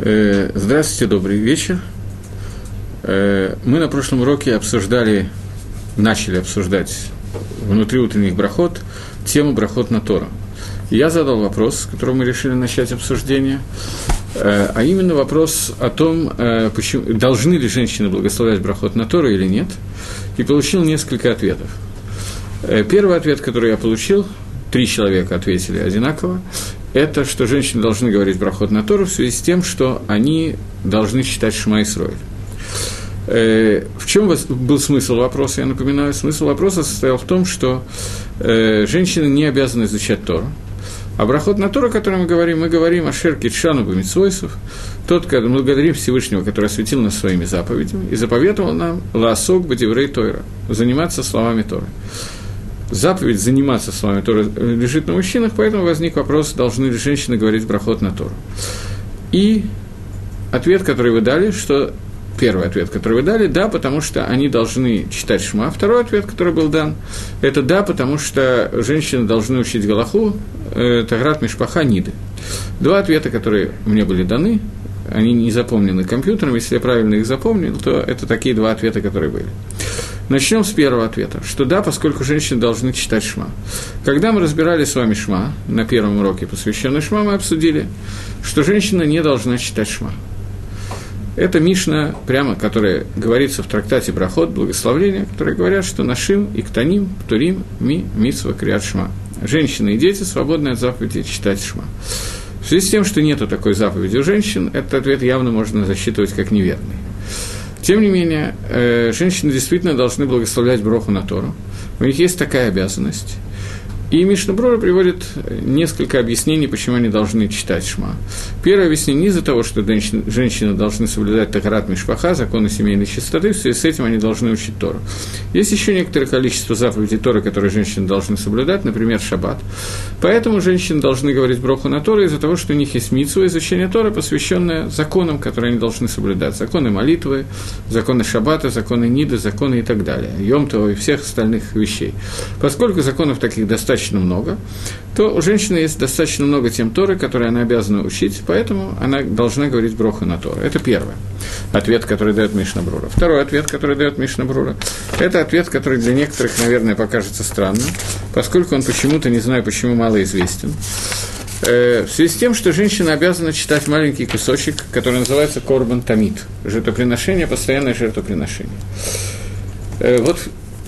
Э, здравствуйте, добрый вечер. Э, мы на прошлом уроке обсуждали, начали обсуждать внутри утренних брахот тему брахот на Тору. Я задал вопрос, с которого мы решили начать обсуждение, э, а именно вопрос о том, почему, должны ли женщины благословлять брахот на Тору или нет, и получил несколько ответов. Первый ответ, который я получил, три человека ответили одинаково, это что женщины должны говорить брахот на Тору в связи с тем, что они должны считать Шма Исроэль. Э, в чем был смысл вопроса, я напоминаю? Смысл вопроса состоял в том, что э, женщины не обязаны изучать Тору. А брахот на Тору, о котором мы говорим, мы говорим о Шерке Чану Бамитсвойсов, тот, когда мы благодарим Всевышнего, который осветил нас своими заповедями и заповедовал нам Лаосок Бадиврей Тойра, заниматься словами Торы заповедь заниматься с вами Торой лежит на мужчинах, поэтому возник вопрос, должны ли женщины говорить брахот на Тору. И ответ, который вы дали, что первый ответ, который вы дали, да, потому что они должны читать шма. Второй ответ, который был дан, это да, потому что женщины должны учить Галаху, э, Таграт Мишпаха Ниды. Два ответа, которые мне были даны, они не запомнены компьютером, если я правильно их запомнил, то это такие два ответа, которые были. Начнем с первого ответа, что да, поскольку женщины должны читать шма. Когда мы разбирали с вами шма, на первом уроке, посвященный шма, мы обсудили, что женщина не должна читать шма. Это Мишна, прямо, которая говорится в трактате Брахот, благословления, которые говорят, что нашим и ктаним, турим, ми, митсва, криат шма. Женщины и дети свободны от заповеди читать шма. В связи с тем, что нету такой заповеди у женщин, этот ответ явно можно засчитывать как неверный. Тем не менее, э, женщины действительно должны благословлять Броху на Тору. У них есть такая обязанность. И Мишнаброра приводит несколько объяснений, почему они должны читать Шма. Первое объяснение не из-за того, что женщины должны соблюдать Тахарат Мишпаха, законы семейной чистоты, в связи с этим они должны учить Тору. Есть еще некоторое количество заповедей Торы, которые женщины должны соблюдать, например, Шаббат. Поэтому женщины должны говорить Броху на Тору из-за того, что у них есть митсу изучение Торы, посвященное законам, которые они должны соблюдать. Законы молитвы, законы Шаббата, законы Ниды, законы и так далее. Йомтова и всех остальных вещей. Поскольку законов таких достаточно достаточно много, то у женщины есть достаточно много тем Торы, которые она обязана учить, поэтому она должна говорить броху на Тору. Это первое. Ответ, который дает Мишна Брура. Второй ответ, который дает Мишна Брура, это ответ, который для некоторых, наверное, покажется странным, поскольку он почему-то, не знаю почему, мало известен. Э, в связи с тем, что женщина обязана читать маленький кусочек, который называется Корбан Тамид, жертвоприношение, постоянное жертвоприношение. Э, вот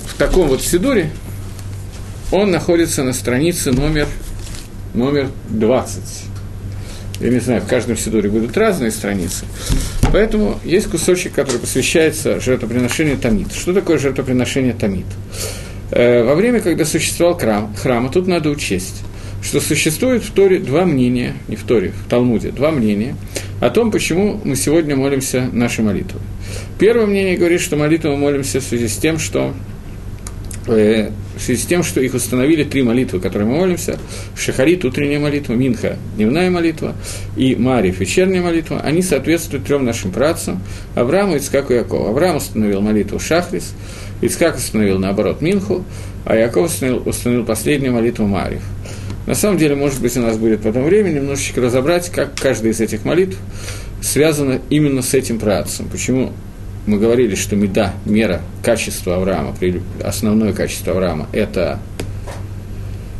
в таком вот сидуре он находится на странице номер, номер 20. Я не знаю, в каждом сидуре будут разные страницы. Поэтому есть кусочек, который посвящается жертвоприношению Тамид. Что такое жертвоприношение Тамид? Э, во время, когда существовал храм, храм, а тут надо учесть, что существует в Торе два мнения, не в Торе, в Талмуде, два мнения о том, почему мы сегодня молимся нашей молитвой. Первое мнение говорит, что молитву мы молимся в связи с тем, что в связи с тем, что их установили три молитвы, которые мы молимся, Шахарит – утренняя молитва, Минха – дневная молитва, и Мариф – вечерняя молитва, они соответствуют трем нашим працам – Аврааму, Ицкаку и Якову. Авраам установил молитву Шахрис, Ицкак установил, наоборот, Минху, а Яков установил, установил последнюю молитву Мариф. На самом деле, может быть, у нас будет потом время немножечко разобрать, как каждая из этих молитв связана именно с этим працем. Почему мы говорили, что меда, мера качества Авраама, основное качество Авраама – это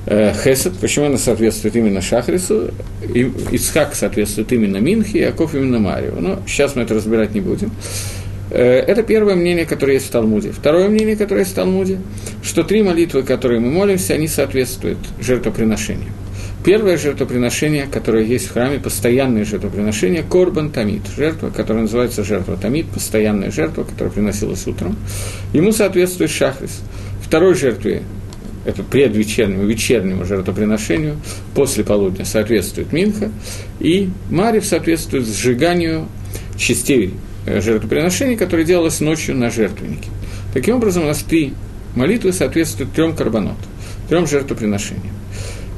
э, Хесед, почему она соответствует именно Шахрису, и Ицхак соответствует именно Минхе, Яков именно Марию. Но сейчас мы это разбирать не будем. Э, это первое мнение, которое есть в Талмуде. Второе мнение, которое есть в Талмуде, что три молитвы, которые мы молимся, они соответствуют жертвоприношению. Первое жертвоприношение, которое есть в храме, постоянное жертвоприношение, Корбан Тамид, жертва, которая называется жертва Тамид, постоянная жертва, которая приносилась утром. Ему соответствует Шахрис. Второй жертве, это предвечернему, вечернему жертвоприношению, после полудня соответствует Минха, и Марив соответствует сжиганию частей э, жертвоприношений, которые делалось ночью на жертвеннике. Таким образом, у нас три молитвы соответствуют трем карбонот, трем жертвоприношениям.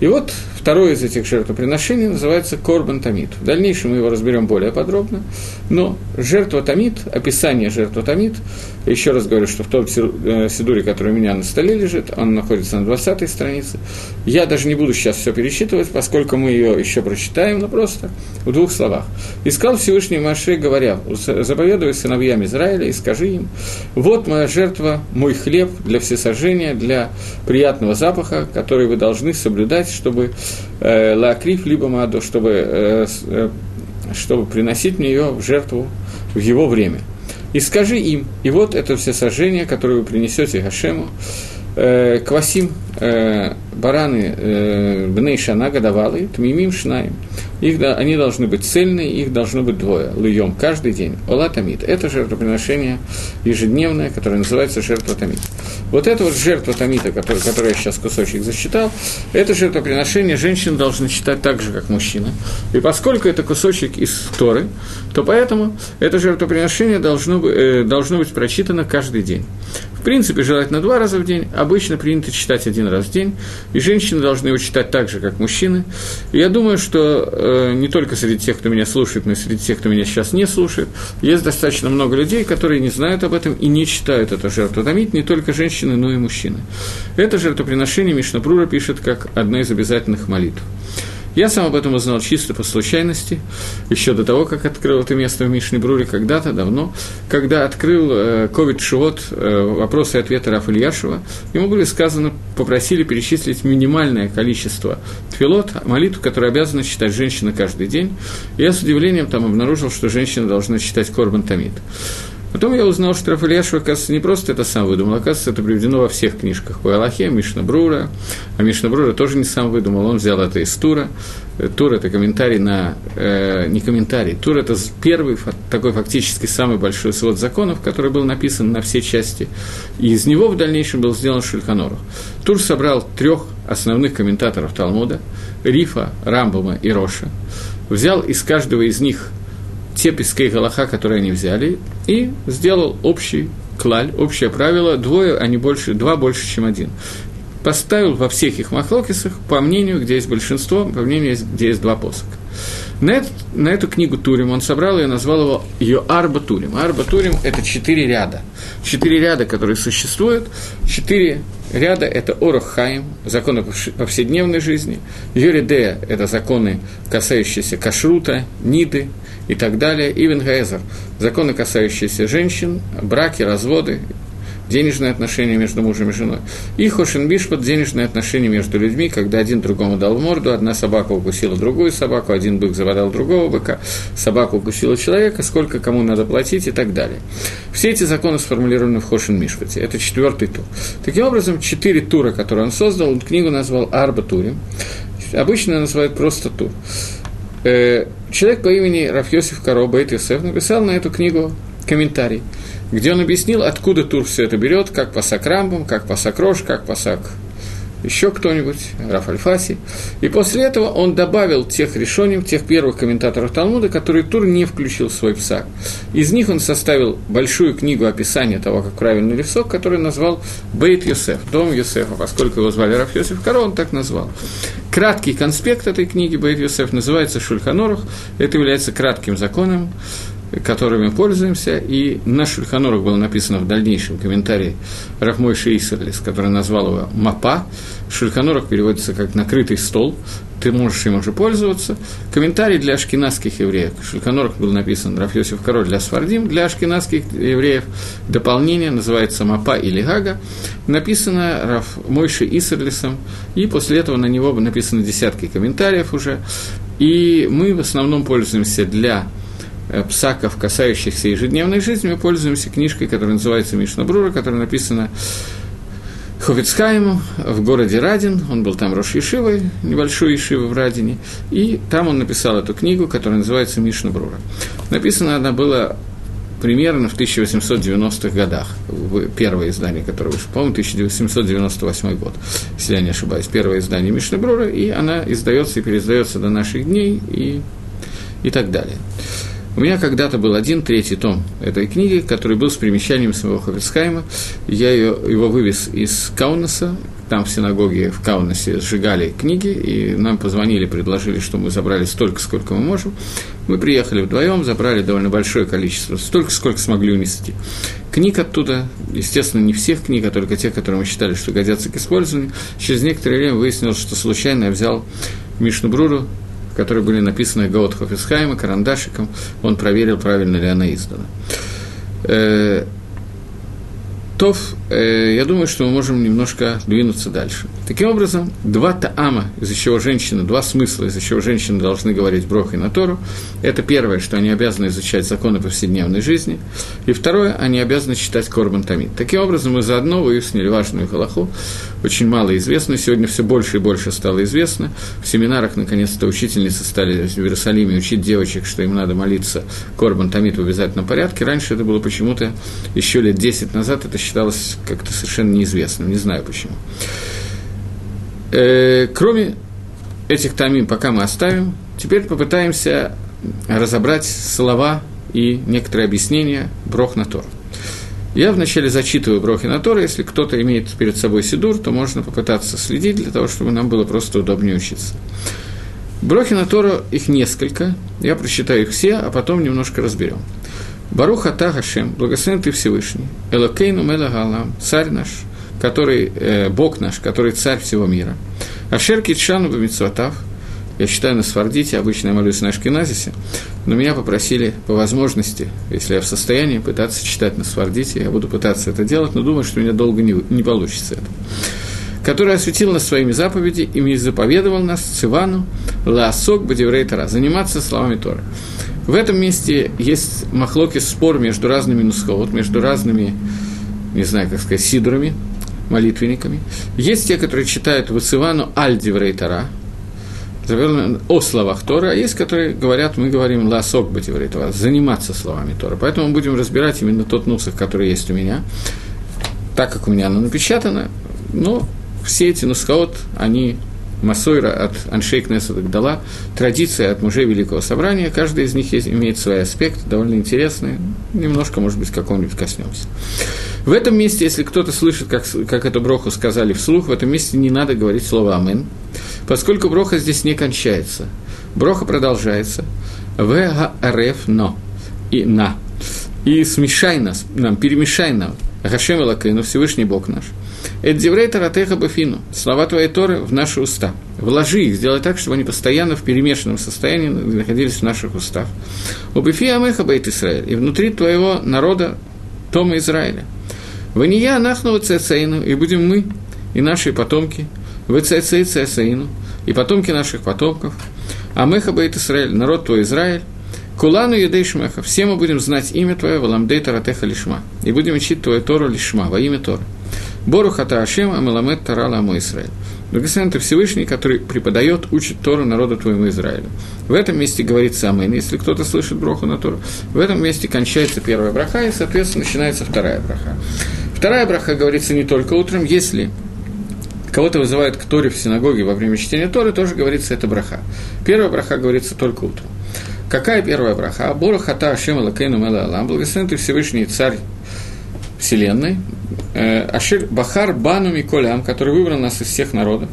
И вот второе из этих жертвоприношений называется Корбан Тамид. В дальнейшем мы его разберем более подробно, но жертва Тамид, описание жертвы Тамид, еще раз говорю, что в том э, сидуре, который у меня на столе лежит, он находится на 20 странице. Я даже не буду сейчас все пересчитывать, поскольку мы ее еще прочитаем, но просто в двух словах. «Искал Всевышний Маше, говоря, заповедуй сыновьям Израиля и скажи им, вот моя жертва, мой хлеб для всесожжения, для приятного запаха, который вы должны соблюдать, чтобы э, лакриф либо маду, чтобы, э, э, чтобы приносить мне ее в жертву в его время. И скажи им, и вот это все сожжение, которое вы принесете Гашему, э, квасим э, бараны э, бней шана годовалые, тмимим шнаем. Их, да, они должны быть цельные, их должно быть двое. Льем каждый день. Ола тамид. Это жертвоприношение ежедневное, которое называется жертва. Вот это вот жертва тамита, который, который я сейчас кусочек засчитал, это жертвоприношение женщины должны считать так же, как мужчина. И поскольку это кусочек из Торы, то поэтому это жертвоприношение должно, э, должно быть прочитано каждый день. В принципе, желательно два раза в день. Обычно принято читать один раз в день. И женщины должны его читать так же, как мужчины. И я думаю, что э, не только среди тех, кто меня слушает, но и среди тех, кто меня сейчас не слушает, есть достаточно много людей, которые не знают об этом и не читают эту жертву не только женщины, но и мужчины. Это жертвоприношение Мишнапрура пишет как одна из обязательных молитв. Я сам об этом узнал чисто по случайности, еще до того, как открыл это место в Мишне Бруре, когда-то, давно, когда открыл э, Ковид Шивот, э, вопросы и ответы Раф Ильяшева, ему были сказаны, попросили перечислить минимальное количество тфилот, молитв, которые обязаны читать женщина каждый день. И я с удивлением там обнаружил, что женщина должна читать Корбан Тамид. Потом я узнал, что Рафаэль оказывается, не просто это сам выдумал, оказывается, это приведено во всех книжках по Аллахе, Мишна Брура, а Мишна Брура тоже не сам выдумал, он взял это из Тура. Э, Тур – это комментарий на… Э, не комментарий, Тур – это первый, такой фактически самый большой свод законов, который был написан на все части, и из него в дальнейшем был сделан Шульханорух. Тур собрал трех основных комментаторов Талмуда – Рифа, Рамбума и Роша, взял из каждого из них – те пескей Галаха, которые они взяли, и сделал общий клаль, общее правило, двое, а не больше, два больше, чем один. Поставил во всех их махлокисах, по мнению, где есть большинство, по мнению, где есть два посока. На, это, на эту книгу Турим он собрал и назвал его ее Арба Турим. Арба Турим – это четыре ряда. Четыре ряда, которые существуют. Четыре ряда – это Орохаим, законы повседневной жизни. Юридея – это законы, касающиеся кашрута, ниды, и так далее. Гаэзер – законы, касающиеся женщин, браки, разводы, денежные отношения между мужем и женой. И Хошин Бишпот – денежные отношения между людьми, когда один другому дал морду, одна собака укусила другую собаку, один бык заводал другого быка, собака укусила человека, сколько кому надо платить и так далее. Все эти законы сформулированы в Хошин Мишпоте. Это четвертый тур. Таким образом, четыре тура, которые он создал, он книгу назвал Арба Турим. Обычно называют просто тур. Э, человек по имени Рафьосиф Каро Бейт Йосеф написал на эту книгу комментарий, где он объяснил, откуда Тур все это берет, как по Сакрамбам, как по Сакрош, как по Сак еще кто-нибудь, Раф Альфаси. И после этого он добавил тех решений, тех первых комментаторов Талмуда, которые Тур не включил в свой псак. Из них он составил большую книгу описания того, как правильно левсок, который назвал Бейт Йосеф, дом Йосефа, поскольку его звали Раф Йосеф Каро, он так назвал. Краткий конспект этой книги Бейт Йосеф называется Шульханорух. Это является кратким законом, которыми пользуемся, и на Шульханорах было написано в дальнейшем комментарии Рахмой Шейсерлис, который назвал его «Мапа». Шульханорах переводится как «накрытый стол», ты можешь им уже пользоваться. Комментарий для ашкенадских евреев. Шульханорах был написан Рафьосиф Король для Свардим, для ашкенадских евреев. Дополнение называется «Мапа» или «Гага». Написано Раф Мойши Исерлисом, и после этого на него написаны десятки комментариев уже. И мы в основном пользуемся для псаков, касающихся ежедневной жизни, мы пользуемся книжкой, которая называется Мишна Брура, которая написана Ховицхайму в городе Радин, он был там Рош Ешивой, небольшой Ешивой в Радине, и там он написал эту книгу, которая называется Мишна Брура. Написана она была примерно в 1890-х годах, первое издание, которое вышло, по-моему, 1798 год, если я не ошибаюсь, первое издание Мишны Брура, и она издается и переиздается до наших дней и, и так далее. У меня когда-то был один третий том этой книги, который был с примещанием самого Хофицхайма. Я ее, его вывез из Каунаса, там в синагоге в Каунасе сжигали книги, и нам позвонили, предложили, что мы забрали столько, сколько мы можем. Мы приехали вдвоем, забрали довольно большое количество, столько, сколько смогли унести. Книг оттуда, естественно, не всех книг, а только те, которые мы считали, что годятся к использованию. Через некоторое время выяснилось, что случайно я взял Мишну Бруру, которые были написаны Гаот Хофисхайма, карандашиком, он проверил, правильно ли она издана. Э, э, я думаю, что мы можем немножко двинуться дальше. Таким образом, два таама, из-за чего женщины, два смысла, из-за чего женщины должны говорить брох и на Тору. Это первое, что они обязаны изучать законы повседневной жизни. И второе, они обязаны читать Корбан Тамид. Таким образом, мы заодно выяснили важную халаху, очень мало известно, сегодня все больше и больше стало известно. В семинарах, наконец-то, учительницы стали в Иерусалиме учить девочек, что им надо молиться Корбан Тамид в обязательном порядке. Раньше это было почему-то еще лет 10 назад, это считалось как-то совершенно неизвестным, не знаю почему. Э, кроме этих тамим, пока мы оставим, теперь попытаемся разобрать слова и некоторые объяснения Брох на Тор. Я вначале зачитываю Брохи на Тор, если кто-то имеет перед собой Сидур, то можно попытаться следить для того, чтобы нам было просто удобнее учиться. Брохи на Тору, их несколько, я прочитаю их все, а потом немножко разберем. Баруха Ата Хашем, благословен ты Всевышний, Элокейну Мела Галам, царь наш, который, э, Бог наш, который царь всего мира. Ашер Китшану Бамитсватав, я читаю на Свардите, обычно я молюсь на Ашкеназисе, но меня попросили по возможности, если я в состоянии, пытаться читать на Свардите, я буду пытаться это делать, но думаю, что у меня долго не, не получится это который осветил нас своими заповеди и заповедовал нас Цивану Лаосок Бадеврей Тора, заниматься словами Торы. В этом месте есть махлоки спор между разными нусховод, между разными, не знаю, как сказать, сидорами, молитвенниками. Есть те, которые читают Вацивану Аль-Диврей Тора, о словах Тора, а есть, которые говорят, мы говорим ласок бативрей Тора, заниматься словами Тора. Поэтому мы будем разбирать именно тот нусах, который есть у меня, так как у меня оно напечатано, но все эти нускаот, они Масойра от Аншейк дала, традиция от мужей Великого Собрания, каждый из них есть, имеет свой аспект, довольно интересный, немножко, может быть, какого-нибудь коснемся. В этом месте, если кто-то слышит, как, как эту броху сказали вслух, в этом месте не надо говорить слово «Амен», поскольку броха здесь не кончается. Броха продолжается. В рф но и на. И смешай нас, нам, перемешай нам. Гашем Элакейну, Всевышний Бог наш – Эддиврей Таратеха Бафину, слова твоей Торы в наши уста. Вложи их, сделай так, чтобы они постоянно в перемешанном состоянии находились в наших устах. Убефи Амеха Бейт Исраиль, и внутри твоего народа Тома Израиля. Вания Анахну Цецейну, и будем мы, и наши потомки, в Цецей Цецейну, и потомки наших потомков, Амеха Бейт Исраиль, народ твой Израиль, Кулану Едей Шмеха, все мы будем знать имя Твое, Валамдей Таратеха Лишма, и будем учить Твою Тору Лишма, во имя Тора. Борухата Ашем Амеламет Тарала Аму Израиль. Благословен ты Всевышний, который преподает, учит Тору народу твоему Израилю. В этом месте говорится Амен, если кто-то слышит броху на Тору. В этом месте кончается первая браха, и, соответственно, начинается вторая браха. Вторая браха говорится не только утром, если кого-то вызывают к Торе в синагоге во время чтения Торы, тоже говорится это браха. Первая браха говорится только утром. Какая первая браха? Борохата Ашем Лакейну Мела Алам, благословен ты Всевышний Царь Вселенной, э, Ашир Бахар Бану Миколям, который выбрал нас из всех народов.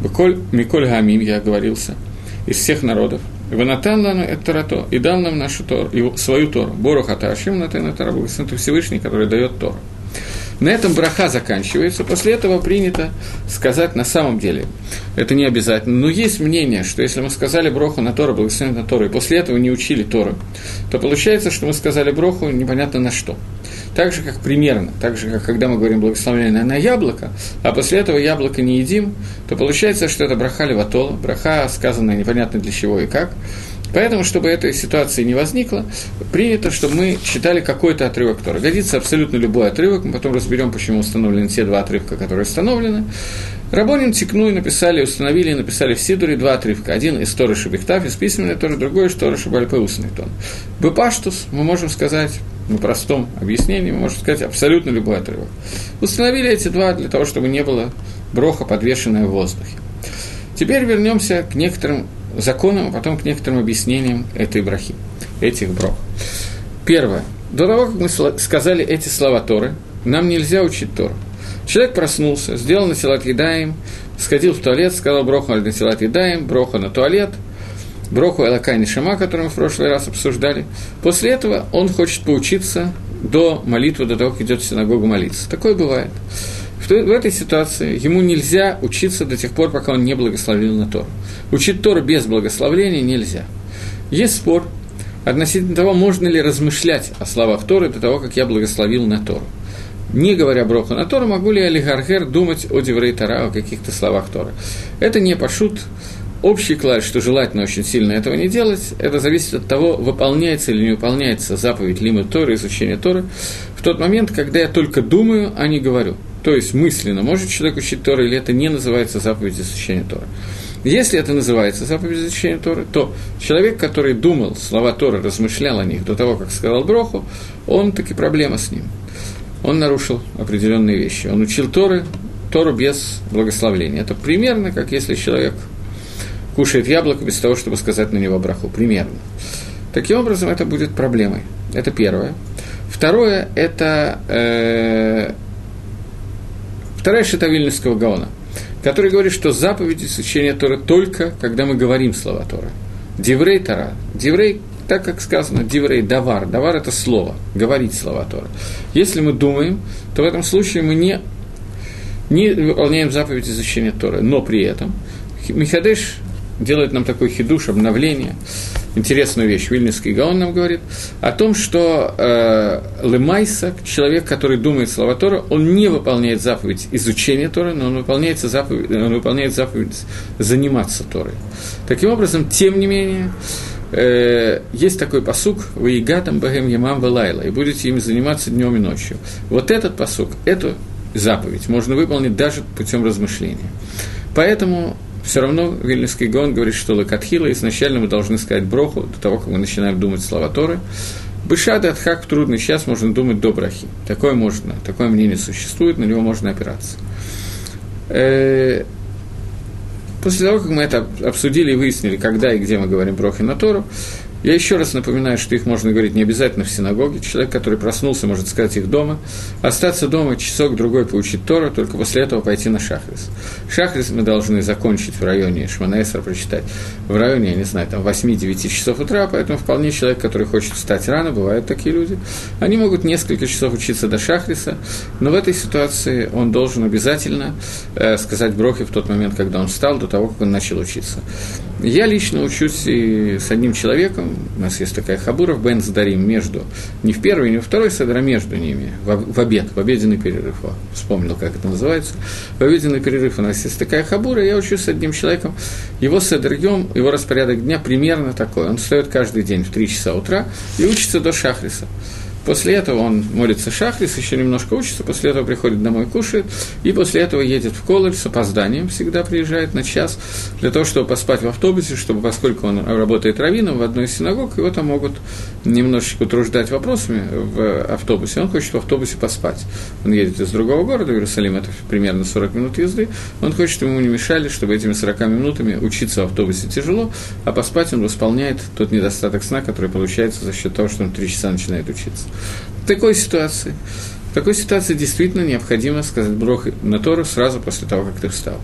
Беколь Миколь Гамим, я оговорился, из всех народов. Ванатан лану Тарато, и дал нам нашу его, свою Тору. Бору Хаташим Натен Тарабу, это Всевышний, который дает Тору. На этом браха заканчивается. После этого принято сказать на самом деле. Это не обязательно. Но есть мнение, что если мы сказали броху на Тору, благословен на Тору, и после этого не учили Тору, то получается, что мы сказали броху непонятно на что. Так же, как примерно, так же, как когда мы говорим благословение на яблоко, а после этого яблоко не едим, то получается, что это браха леватола, браха, сказанная непонятно для чего и как. Поэтому, чтобы этой ситуации не возникло, принято, чтобы мы читали какой-то отрывок который Годится абсолютно любой отрывок, мы потом разберем, почему установлены те два отрывка, которые установлены. Рабонин Тикну и написали, установили и написали в Сидуре два отрывка. Один из Торы Шабихтав, из письменной Торы, другой из Торы Шабальпе устный тон. Бепаштус, мы можем сказать, на простом объяснении, мы можем сказать абсолютно любой отрывок. Установили эти два для того, чтобы не было броха, подвешенное в воздухе. Теперь вернемся к некоторым законам, а потом к некоторым объяснениям этой брахи, этих брох. Первое. До того, как мы сказали эти слова Торы, нам нельзя учить Тору. Человек проснулся, сделал на насилат едаем, сходил в туалет, сказал броху на насилат едаем, броху на туалет, броху Элакайни Шама, который мы в прошлый раз обсуждали. После этого он хочет поучиться до молитвы, до того, как идет в синагогу молиться. Такое бывает. В, в этой ситуации ему нельзя учиться до тех пор, пока он не благословил на Тору. Учить Тору без благословления нельзя. Есть спор относительно того, можно ли размышлять о словах Торы до того, как я благословил на Тору. Не говоря броху на Тору, могу ли я Лигаргер думать о Деврей Тора, о каких-то словах Торы. Это не пошут общий клад, что желательно очень сильно этого не делать, это зависит от того, выполняется или не выполняется заповедь Лима Торы, изучения Торы, в тот момент, когда я только думаю, а не говорю. То есть мысленно может человек учить Торы, или это не называется заповедь изучения Торы. Если это называется заповедь изучения Торы, то человек, который думал слова Торы, размышлял о них до того, как сказал Броху, он таки проблема с ним. Он нарушил определенные вещи. Он учил Торы, Тору без благословления. Это примерно как если человек кушает яблоко без того, чтобы сказать на него браху. Примерно. Таким образом, это будет проблемой. Это первое. Второе – это э, вторая шита Вильнюсского Гаона – который говорит, что заповедь изучения Тора только, когда мы говорим слова Тора. Диврей Тора. Диврей, так как сказано, диврей давар. Давар – это слово, говорить слова Тора. Если мы думаем, то в этом случае мы не, не выполняем заповедь изучения Тора, но при этом Михадеш делает нам такой хидуш, обновление, интересную вещь, Вильнюсский Гаон нам говорит, о том, что э, Лемайса, человек, который думает слова Тора, он не выполняет заповедь изучения Тора, но он выполняет заповедь, он выполняет заповедь заниматься Торой. Таким образом, тем не менее, э, есть такой посук «Ваигатам багем ямам валайла» и будете ими заниматься днем и ночью. Вот этот посук, эту заповедь можно выполнить даже путем размышления. Поэтому все равно Вильнюсский Гон говорит, что Лакатхила изначально мы должны сказать броху до того, как мы начинаем думать слова Торы. Бышады Адхак в трудный час можно думать до брахи. Такое можно, такое мнение существует, на него можно опираться. Э, после того, как мы это обсудили и выяснили, когда и где мы говорим брохи на Тору, я еще раз напоминаю, что их можно говорить не обязательно в синагоге. Человек, который проснулся, может сказать их дома. Остаться дома часок-другой поучить Тора, только после этого пойти на Шахрис. Шахрис мы должны закончить в районе Шманаэсра, прочитать в районе, я не знаю, там 8-9 часов утра, поэтому вполне человек, который хочет встать рано, бывают такие люди, они могут несколько часов учиться до Шахриса, но в этой ситуации он должен обязательно э, сказать Брохи в тот момент, когда он встал, до того, как он начал учиться. Я лично учусь и с одним человеком, у нас есть такая хабура в Бен Задарим между, не в первый, не во второй седр, а между ними, в, в обед, в обеденный перерыв, О, вспомнил, как это называется, в обеденный перерыв у нас есть такая хабура, я учусь с одним человеком, его седр йом, его распорядок дня примерно такой, он встает каждый день в 3 часа утра и учится до шахриса. После этого он молится шахрис, еще немножко учится, после этого приходит домой, кушает, и после этого едет в колледж с опозданием, всегда приезжает на час, для того, чтобы поспать в автобусе, чтобы, поскольку он работает раввином в одной из синагог, его там могут немножечко утруждать вопросами в автобусе, он хочет в автобусе поспать. Он едет из другого города, Иерусалим, это примерно 40 минут езды, он хочет, ему не мешали, чтобы этими 40 минутами учиться в автобусе тяжело, а поспать он восполняет тот недостаток сна, который получается за счет того, что он 3 часа начинает учиться. В такой ситуации, в такой ситуации действительно необходимо сказать брох на Тору сразу после того, как ты встал.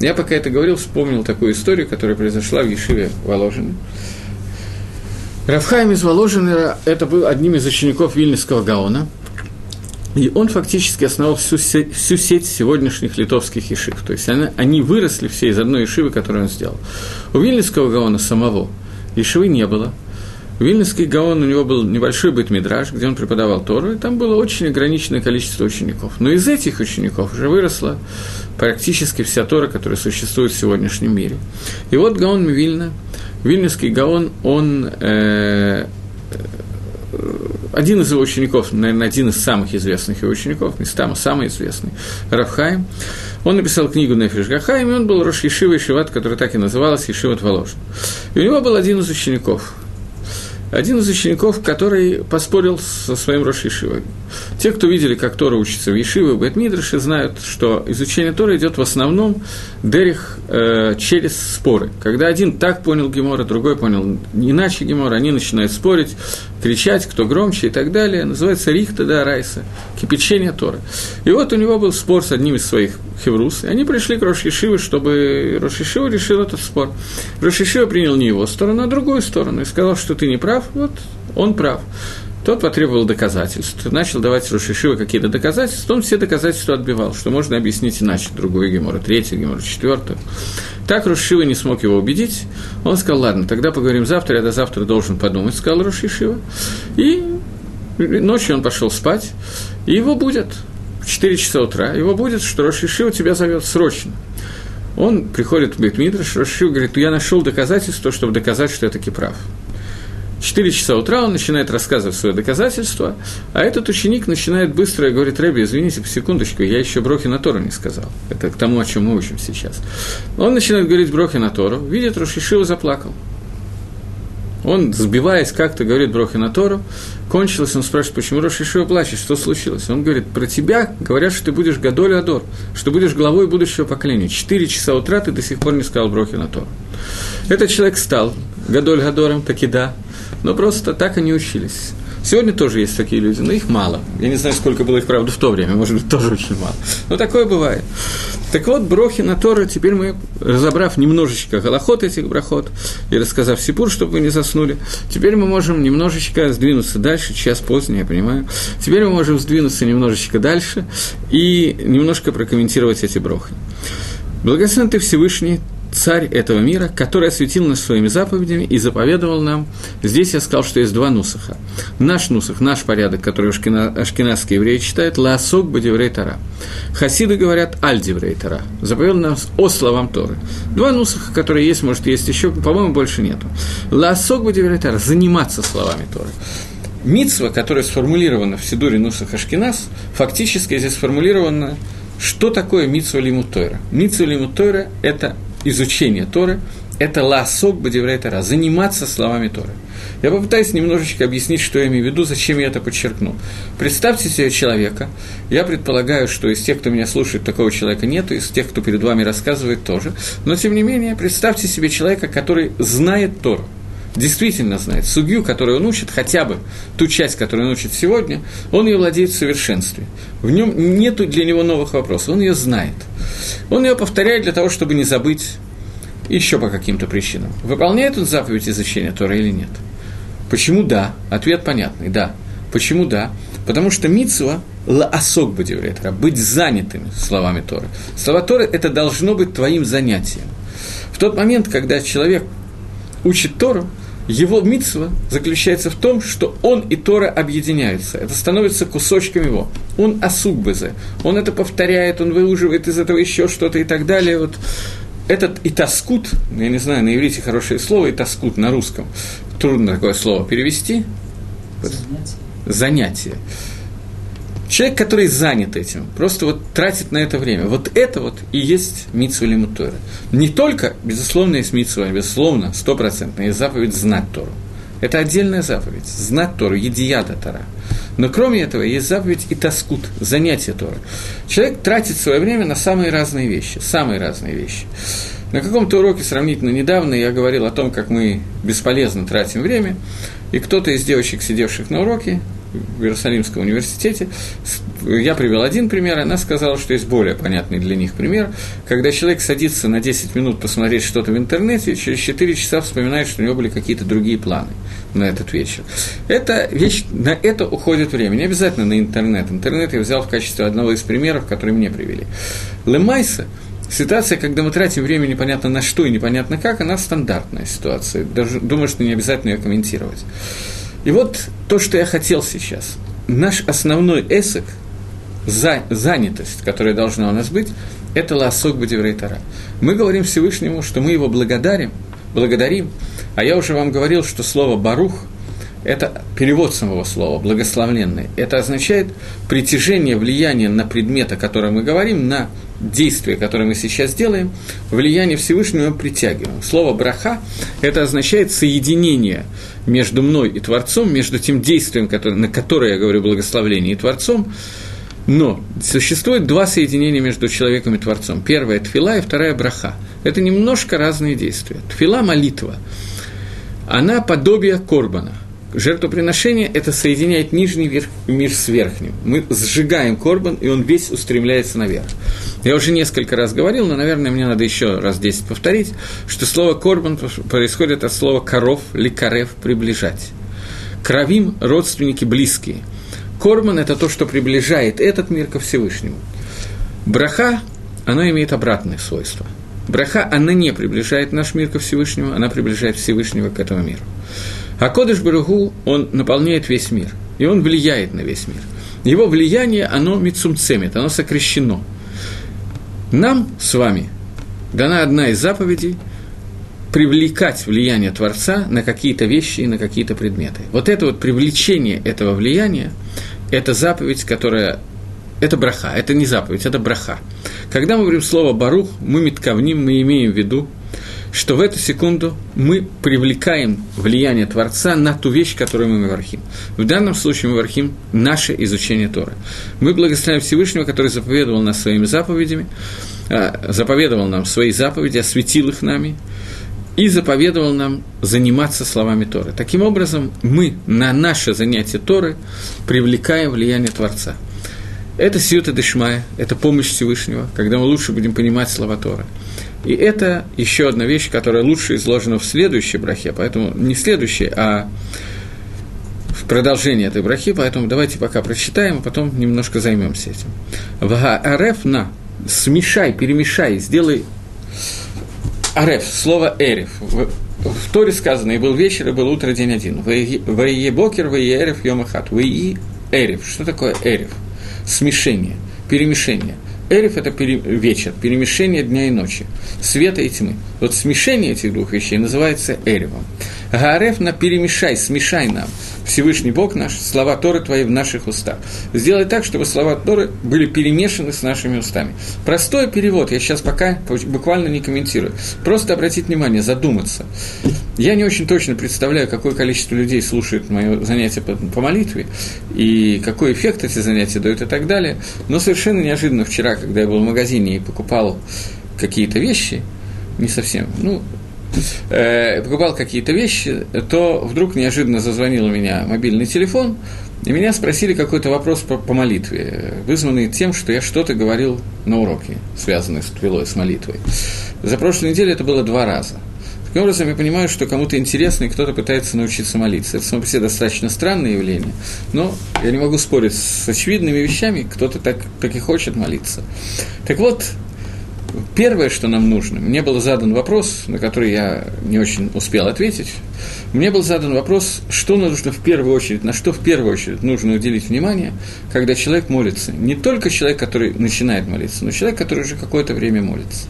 Я пока это говорил, вспомнил такую историю, которая произошла в Ешиве Воложине. Равхайм из Воложина – это был одним из учеников Вильнюсского Гаона, и он фактически основал всю сеть, всю сеть сегодняшних литовских ешив. То есть они, они выросли все из одной ешивы, которую он сделал. У Вильнюсского Гаона самого ешивы не было – Вильнюсский Гаон, у него был небольшой бытмидраж, где он преподавал Тору, и там было очень ограниченное количество учеников. Но из этих учеников уже выросла практически вся Тора, которая существует в сегодняшнем мире. И вот Гаон Вильна, Вильнюсский Гаон, он э, один из его учеников, наверное, один из самых известных его учеников, не самый, известный, Рафхайм, он написал книгу Нефиш Гахайм, и он был Рош Ешива Ешиват, который так и называлась, Ешиват Воложин. И у него был один из учеников – один из учеников, который поспорил со своим Рошишивой. Те, кто видели, как Тора учится в Ешиве, в Бетмидраше, знают, что изучение Тора идет в основном дерих э, через споры. Когда один так понял Гемора, другой понял иначе Гемора, они начинают спорить, кричать, кто громче и так далее. Называется Рихта да Райса, кипячение Торы. И вот у него был спор с одним из своих хеврус, и они пришли к Рошишиве, чтобы Рошишива решил этот спор. Рошишива принял не его сторону, а другую сторону, и сказал, что ты не прав, прав, вот он прав. Тот потребовал доказательств, начал давать Рошишива какие-то доказательства, он все доказательства отбивал, что можно объяснить иначе, другую гемору, третью гемору, четвертую. Так Рошишива не смог его убедить, он сказал, ладно, тогда поговорим завтра, я до завтра должен подумать, сказал Рошишива. И ночью он пошел спать, и его будет в 4 часа утра, его будет, что Рошишива тебя зовет срочно. Он приходит в Бетмитраш, Рошишива говорит, я нашел доказательство, чтобы доказать, что я таки прав. 4 часа утра он начинает рассказывать свое доказательство, а этот ученик начинает быстро и говорит, Рэби, извините, по секундочку, я еще Брохи на Тору не сказал. Это к тому, о чем мы учим сейчас. Он начинает говорить Брохи на Тору, видит, Рошишива заплакал. Он, сбиваясь как-то, говорит Брохи на Тору, кончилось, он спрашивает, почему Рошишива плачет, что случилось? Он говорит, про тебя говорят, что ты будешь Гадоль Адор, что будешь главой будущего поколения. Четыре часа утра ты до сих пор не сказал Брохи на Тору. Этот человек стал Гадоль Гадором, таки да, но просто так они учились. Сегодня тоже есть такие люди, но их мало. Я не знаю, сколько было их, правда, в то время, может быть, тоже очень мало. Но такое бывает. Так вот, брохи на Торы, теперь мы, разобрав немножечко голоход этих брахот и рассказав Сипур, чтобы вы не заснули, теперь мы можем немножечко сдвинуться дальше, час поздний, я понимаю. Теперь мы можем сдвинуться немножечко дальше и немножко прокомментировать эти брохи. Благословен ты Всевышний, царь этого мира, который осветил нас своими заповедями и заповедовал нам. Здесь я сказал, что есть два нусаха. Наш нусах, наш порядок, который ашкена, ашкенадские евреи читают, лаосок бадеврей тара. Хасиды говорят аль деврей тара. Заповедал нас о словам Торы. Два нусаха, которые есть, может, есть еще, по-моему, больше нету. Лаосок бадеврей тара, заниматься словами Торы. Мицва, которая сформулирована в Сидуре Нусах Ашкинас, фактически здесь сформулирована что такое митсва лимут Тойра? Митсва лимут Тойра – это изучение Торы – это ласок бадеврей Тора, заниматься словами Торы. Я попытаюсь немножечко объяснить, что я имею в виду, зачем я это подчеркну. Представьте себе человека, я предполагаю, что из тех, кто меня слушает, такого человека нет, из тех, кто перед вами рассказывает, тоже. Но, тем не менее, представьте себе человека, который знает Тору, действительно знает судью, которую он учит, хотя бы ту часть, которую он учит сегодня, он ее владеет в совершенстве. В нем нет для него новых вопросов, он ее знает. Он ее повторяет для того, чтобы не забыть еще по каким-то причинам. Выполняет он заповедь изучения Тора или нет? Почему да? Ответ понятный, да. Почему да? Потому что митсва лаосок бадевретра, быть занятым словами Торы. Слова Торы – это должно быть твоим занятием. В тот момент, когда человек учит Тору, его митсва заключается в том, что он и Тора объединяются. Это становится кусочком его. Он асукбезе. Он это повторяет, он выуживает из этого еще что-то и так далее. Вот этот и таскут, я не знаю, на иврите хорошее слово, и таскут на русском, трудно такое слово перевести. Занятие. Занятие. Человек, который занят этим, просто вот тратит на это время. Вот это вот и есть митсва или мутора. Не только, безусловно, есть митсва, безусловно, стопроцентно, есть заповедь знать Тору. Это отдельная заповедь, знать Тору, едията Тора. Но кроме этого есть заповедь и тоскут, занятие Торы. Человек тратит свое время на самые разные вещи, самые разные вещи. На каком-то уроке сравнительно недавно я говорил о том, как мы бесполезно тратим время, и кто-то из девочек, сидевших на уроке, в Иерусалимском университете. Я привел один пример, она сказала, что есть более понятный для них пример. Когда человек садится на 10 минут посмотреть что-то в интернете, через 4 часа вспоминает, что у него были какие-то другие планы на этот вечер. Это вещь, на это уходит время. Не обязательно на интернет. Интернет я взял в качестве одного из примеров, которые мне привели. Лемайса – Ситуация, когда мы тратим время непонятно на что и непонятно как, она стандартная ситуация. Даже думаю, что не обязательно ее комментировать. И вот то, что я хотел сейчас. Наш основной эсок, за, занятость, которая должна у нас быть, это ласок Бадеврейтара. Мы говорим Всевышнему, что мы его благодарим, благодарим, а я уже вам говорил, что слово «барух» – это перевод самого слова, благословленный. Это означает притяжение влияния на предмет, о котором мы говорим, на действие, которое мы сейчас делаем, влияние Всевышнего мы притягиваем. Слово «браха» – это означает соединение между мной и Творцом, между тем действием, которое, на которое я говорю благословление, и Творцом, но существует два соединения между человеком и Творцом. Первое – тфила, и вторая – браха. Это немножко разные действия. Тфила – молитва. Она подобие корбана – Жертвоприношение – это соединяет нижний верх, мир с верхним. Мы сжигаем корбан, и он весь устремляется наверх. Я уже несколько раз говорил, но, наверное, мне надо еще раз 10 повторить, что слово «корбан» происходит от слова «коров» или «карев» – «приближать». Кровим – родственники близкие. Корбан – это то, что приближает этот мир ко Всевышнему. Браха, оно имеет обратное свойство. Браха, она не приближает наш мир ко Всевышнему, она приближает Всевышнего к этому миру. А Кодыш Баругу, он наполняет весь мир, и он влияет на весь мир. Его влияние, оно мицумцемит, оно сокращено. Нам с вами дана одна из заповедей привлекать влияние Творца на какие-то вещи и на какие-то предметы. Вот это вот привлечение этого влияния, это заповедь, которая это браха, это не заповедь, это браха. Когда мы говорим слово «барух», мы метковним, мы имеем в виду что в эту секунду мы привлекаем влияние Творца на ту вещь, которую мы вархим. В данном случае мы вархим наше изучение Торы. Мы благословляем Всевышнего, который заповедовал нас своими заповедями, а, заповедовал нам свои заповеди, осветил их нами, и заповедовал нам заниматься словами Торы. Таким образом, мы на наше занятие Торы привлекаем влияние Творца. Это сиюта дешмая, это помощь Всевышнего, когда мы лучше будем понимать слова Торы. И это еще одна вещь, которая лучше изложена в следующей брахе, поэтому не следующей, а в продолжении этой брахи, поэтому давайте пока прочитаем, а потом немножко займемся этим. Ареф на, смешай, перемешай, сделай ареф, слово эрев. В, Торе сказано, и был вечер, и был утро, день один. Ваие бокер, ваие эрев, йомахат. Ваие эрев. Что такое эрев? Смешение, перемешение. Эриф – это пере... вечер, перемешение дня и ночи, света и тьмы. Вот смешение этих двух вещей называется Эревом. Гаареф на перемешай, смешай нам, Всевышний Бог наш, слова Торы твои в наших устах. Сделай так, чтобы слова Торы были перемешаны с нашими устами. Простой перевод, я сейчас пока буквально не комментирую. Просто обратить внимание, задуматься. Я не очень точно представляю, какое количество людей слушает мое занятие по, по молитве, и какой эффект эти занятия дают и так далее. Но совершенно неожиданно вчера, когда я был в магазине и покупал какие-то вещи, не совсем, ну, э, покупал какие-то вещи, то вдруг неожиданно зазвонил у меня мобильный телефон, и меня спросили какой-то вопрос по, по молитве, вызванный тем, что я что-то говорил на уроке, связанный с твилой, с молитвой. За прошлую неделю это было два раза. Таким образом, я понимаю, что кому-то интересно, и кто-то пытается научиться молиться. Это само по себе достаточно странное явление, но я не могу спорить с очевидными вещами, кто-то так, так и хочет молиться. Так вот, Первое, что нам нужно, мне был задан вопрос, на который я не очень успел ответить. Мне был задан вопрос, что нужно в первую очередь, на что в первую очередь нужно уделить внимание, когда человек молится. Не только человек, который начинает молиться, но человек, который уже какое-то время молится.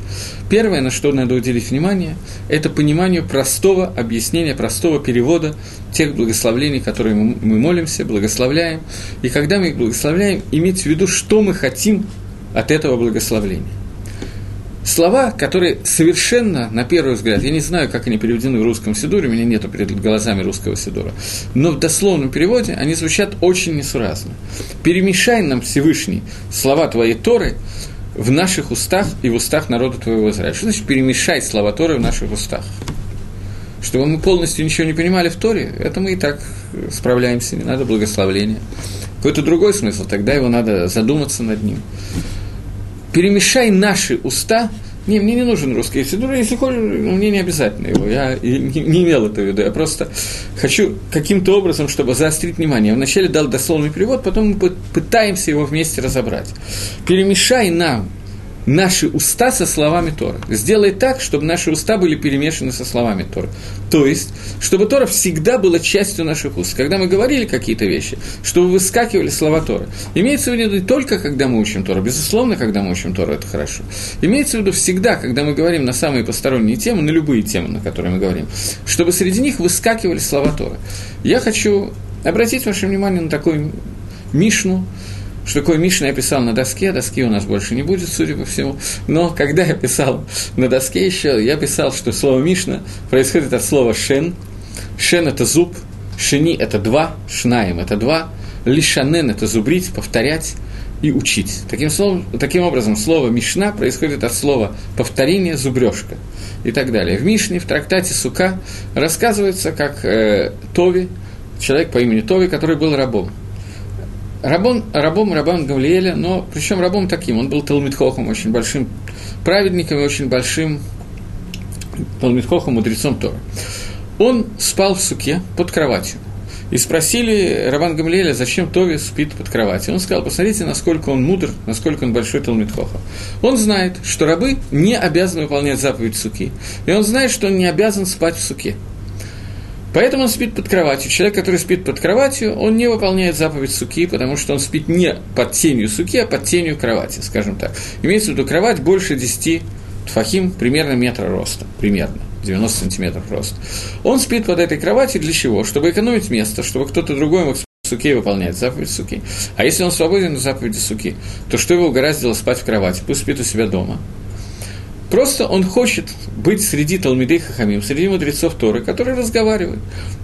Первое, на что надо уделить внимание, это понимание простого объяснения, простого перевода тех благословлений, которые мы молимся, благословляем. И когда мы их благословляем, иметь в виду, что мы хотим от этого благословления слова, которые совершенно, на первый взгляд, я не знаю, как они переведены в русском Сидуре, у меня нету перед глазами русского Сидура, но в дословном переводе они звучат очень несуразно. «Перемешай нам, Всевышний, слова Твоей Торы в наших устах и в устах народа Твоего Израиля». Что значит «перемешай слова Торы в наших устах»? Чтобы мы полностью ничего не понимали в Торе, это мы и так справляемся, не надо благословления. Какой-то другой смысл, тогда его надо задуматься над ним перемешай наши уста. Не, мне не нужен русский сидур, если хочешь, ну, мне не обязательно его, я не, не имел это в виду, я просто хочу каким-то образом, чтобы заострить внимание. Я вначале дал дословный перевод, потом мы пытаемся его вместе разобрать. Перемешай нам наши уста со словами Тора. Сделай так, чтобы наши уста были перемешаны со словами Тора. То есть, чтобы Тора всегда была частью наших уст. Когда мы говорили какие-то вещи, чтобы выскакивали слова Тора. Имеется в виду не только, когда мы учим Тору. Безусловно, когда мы учим Тору, это хорошо. Имеется в виду всегда, когда мы говорим на самые посторонние темы, на любые темы, на которые мы говорим, чтобы среди них выскакивали слова Тора. Я хочу обратить ваше внимание на такую Мишну, что такое Мишна я писал на доске, доски у нас больше не будет, судя по всему. Но когда я писал на доске еще, я писал, что слово Мишна происходит от слова шен. Шен – это зуб, шени – это два, шнаем – это два, лишанен – это зубрить, повторять и учить. Таким, словом, таким образом, слово «мишна» происходит от слова «повторение», «зубрежка» и так далее. В Мишне, в трактате Сука рассказывается, как э, Тови, человек по имени Тови, который был рабом – рабом, рабом Рабан Гавлиэля, но причем рабом таким, он был Талмитхохом, очень большим праведником и очень большим Талмитхохом, мудрецом Тора. Он спал в суке под кроватью. И спросили Рабан Гамлиэля, зачем Тови спит под кроватью. Он сказал, посмотрите, насколько он мудр, насколько он большой Талмитхоха. Он знает, что рабы не обязаны выполнять заповедь суки. И он знает, что он не обязан спать в суке. Поэтому он спит под кроватью. Человек, который спит под кроватью, он не выполняет заповедь суки, потому что он спит не под тенью суки, а под тенью кровати, скажем так. Имеется в виду кровать больше 10 тфахим, примерно метра роста, примерно. 90 сантиметров роста. Он спит под этой кроватью для чего? Чтобы экономить место, чтобы кто-то другой мог суки выполнять заповедь суки. А если он свободен на заповеди суки, то что его угораздило спать в кровати? Пусть спит у себя дома. Просто он хочет быть среди Талмидей Хахамим, среди мудрецов Торы, которые разговаривают.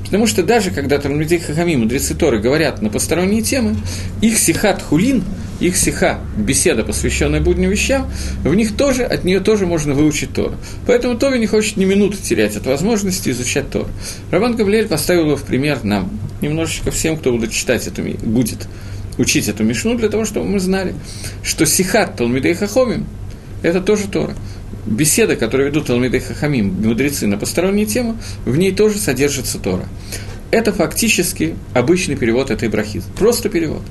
Потому что даже когда Талмидей Хахамим, мудрецы Торы, говорят на посторонние темы, их сихат хулин, их сиха, беседа, посвященная будним вещам, в них тоже, от нее тоже можно выучить Тору. Поэтому Тори не хочет ни минуты терять от возможности изучать Тору. Раван Гавлиэль поставил его в пример нам, немножечко всем, кто будет читать эту, будет учить эту Мишну, для того, чтобы мы знали, что сихат Талмидей Хахомим – это тоже Тора беседа, которую ведут Талмиды Хахамим, мудрецы на посторонние темы, в ней тоже содержится Тора. Это фактически обычный перевод этой брахи. Просто перевод.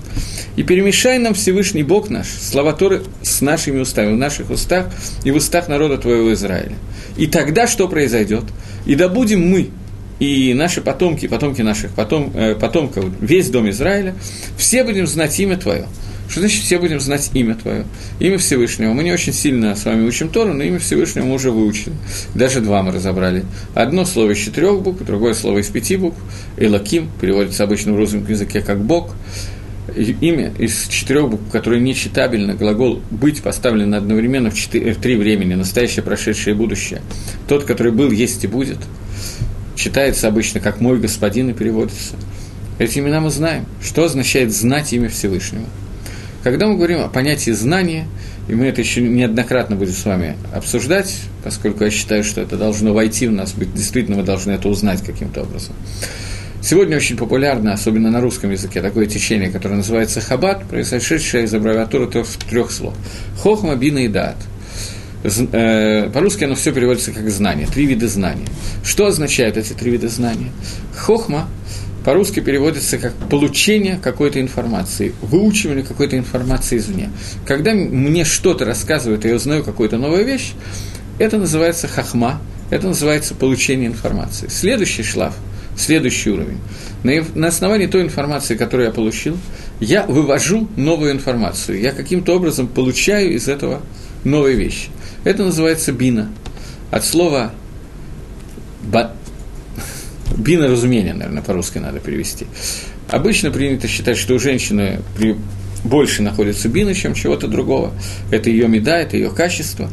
И перемешай нам Всевышний Бог наш, слова Торы с нашими устами, в наших устах и в устах народа твоего Израиля. И тогда что произойдет? И да будем мы, и наши потомки, потомки наших потом, э, потомков, весь дом Израиля, все будем знать имя Твое. Что значит все будем знать имя Твое? Имя Всевышнего. Мы не очень сильно с вами учим Тору, но имя Всевышнего мы уже выучили. Даже два мы разобрали. Одно слово из четырех букв, другое слово из пяти букв. Элаким переводится обычно в русском языке как Бог. Имя из четырех букв, которое нечитабельно, глагол «быть» поставлен одновременно в, четыре, в три времени, настоящее, прошедшее и будущее. Тот, который был, есть и будет, читается обычно как «мой господин» и переводится. Эти имена мы знаем. Что означает знать имя Всевышнего? Когда мы говорим о понятии знания, и мы это еще неоднократно будем с вами обсуждать, поскольку я считаю, что это должно войти в нас, быть, действительно мы должны это узнать каким-то образом. Сегодня очень популярно, особенно на русском языке, такое течение, которое называется хабат, произошедшее из аббревиатуры трех слов. Хохма, бина и дат. Э, по-русски оно все переводится как знание, три вида знания. Что означают эти три вида знания? Хохма по-русски переводится как получение какой-то информации, выучивание какой-то информации извне. Когда мне что-то рассказывают, и я узнаю какую-то новую вещь, это называется хахма, это называется получение информации. Следующий шлаф, следующий уровень. На, на основании той информации, которую я получил, я вывожу новую информацию. Я каким-то образом получаю из этого новые вещи. Это называется бина. От слова Бина разумения, наверное, по-русски надо перевести. Обычно принято считать, что у женщины при больше находится бина, чем чего-то другого. Это ее меда, это ее качество.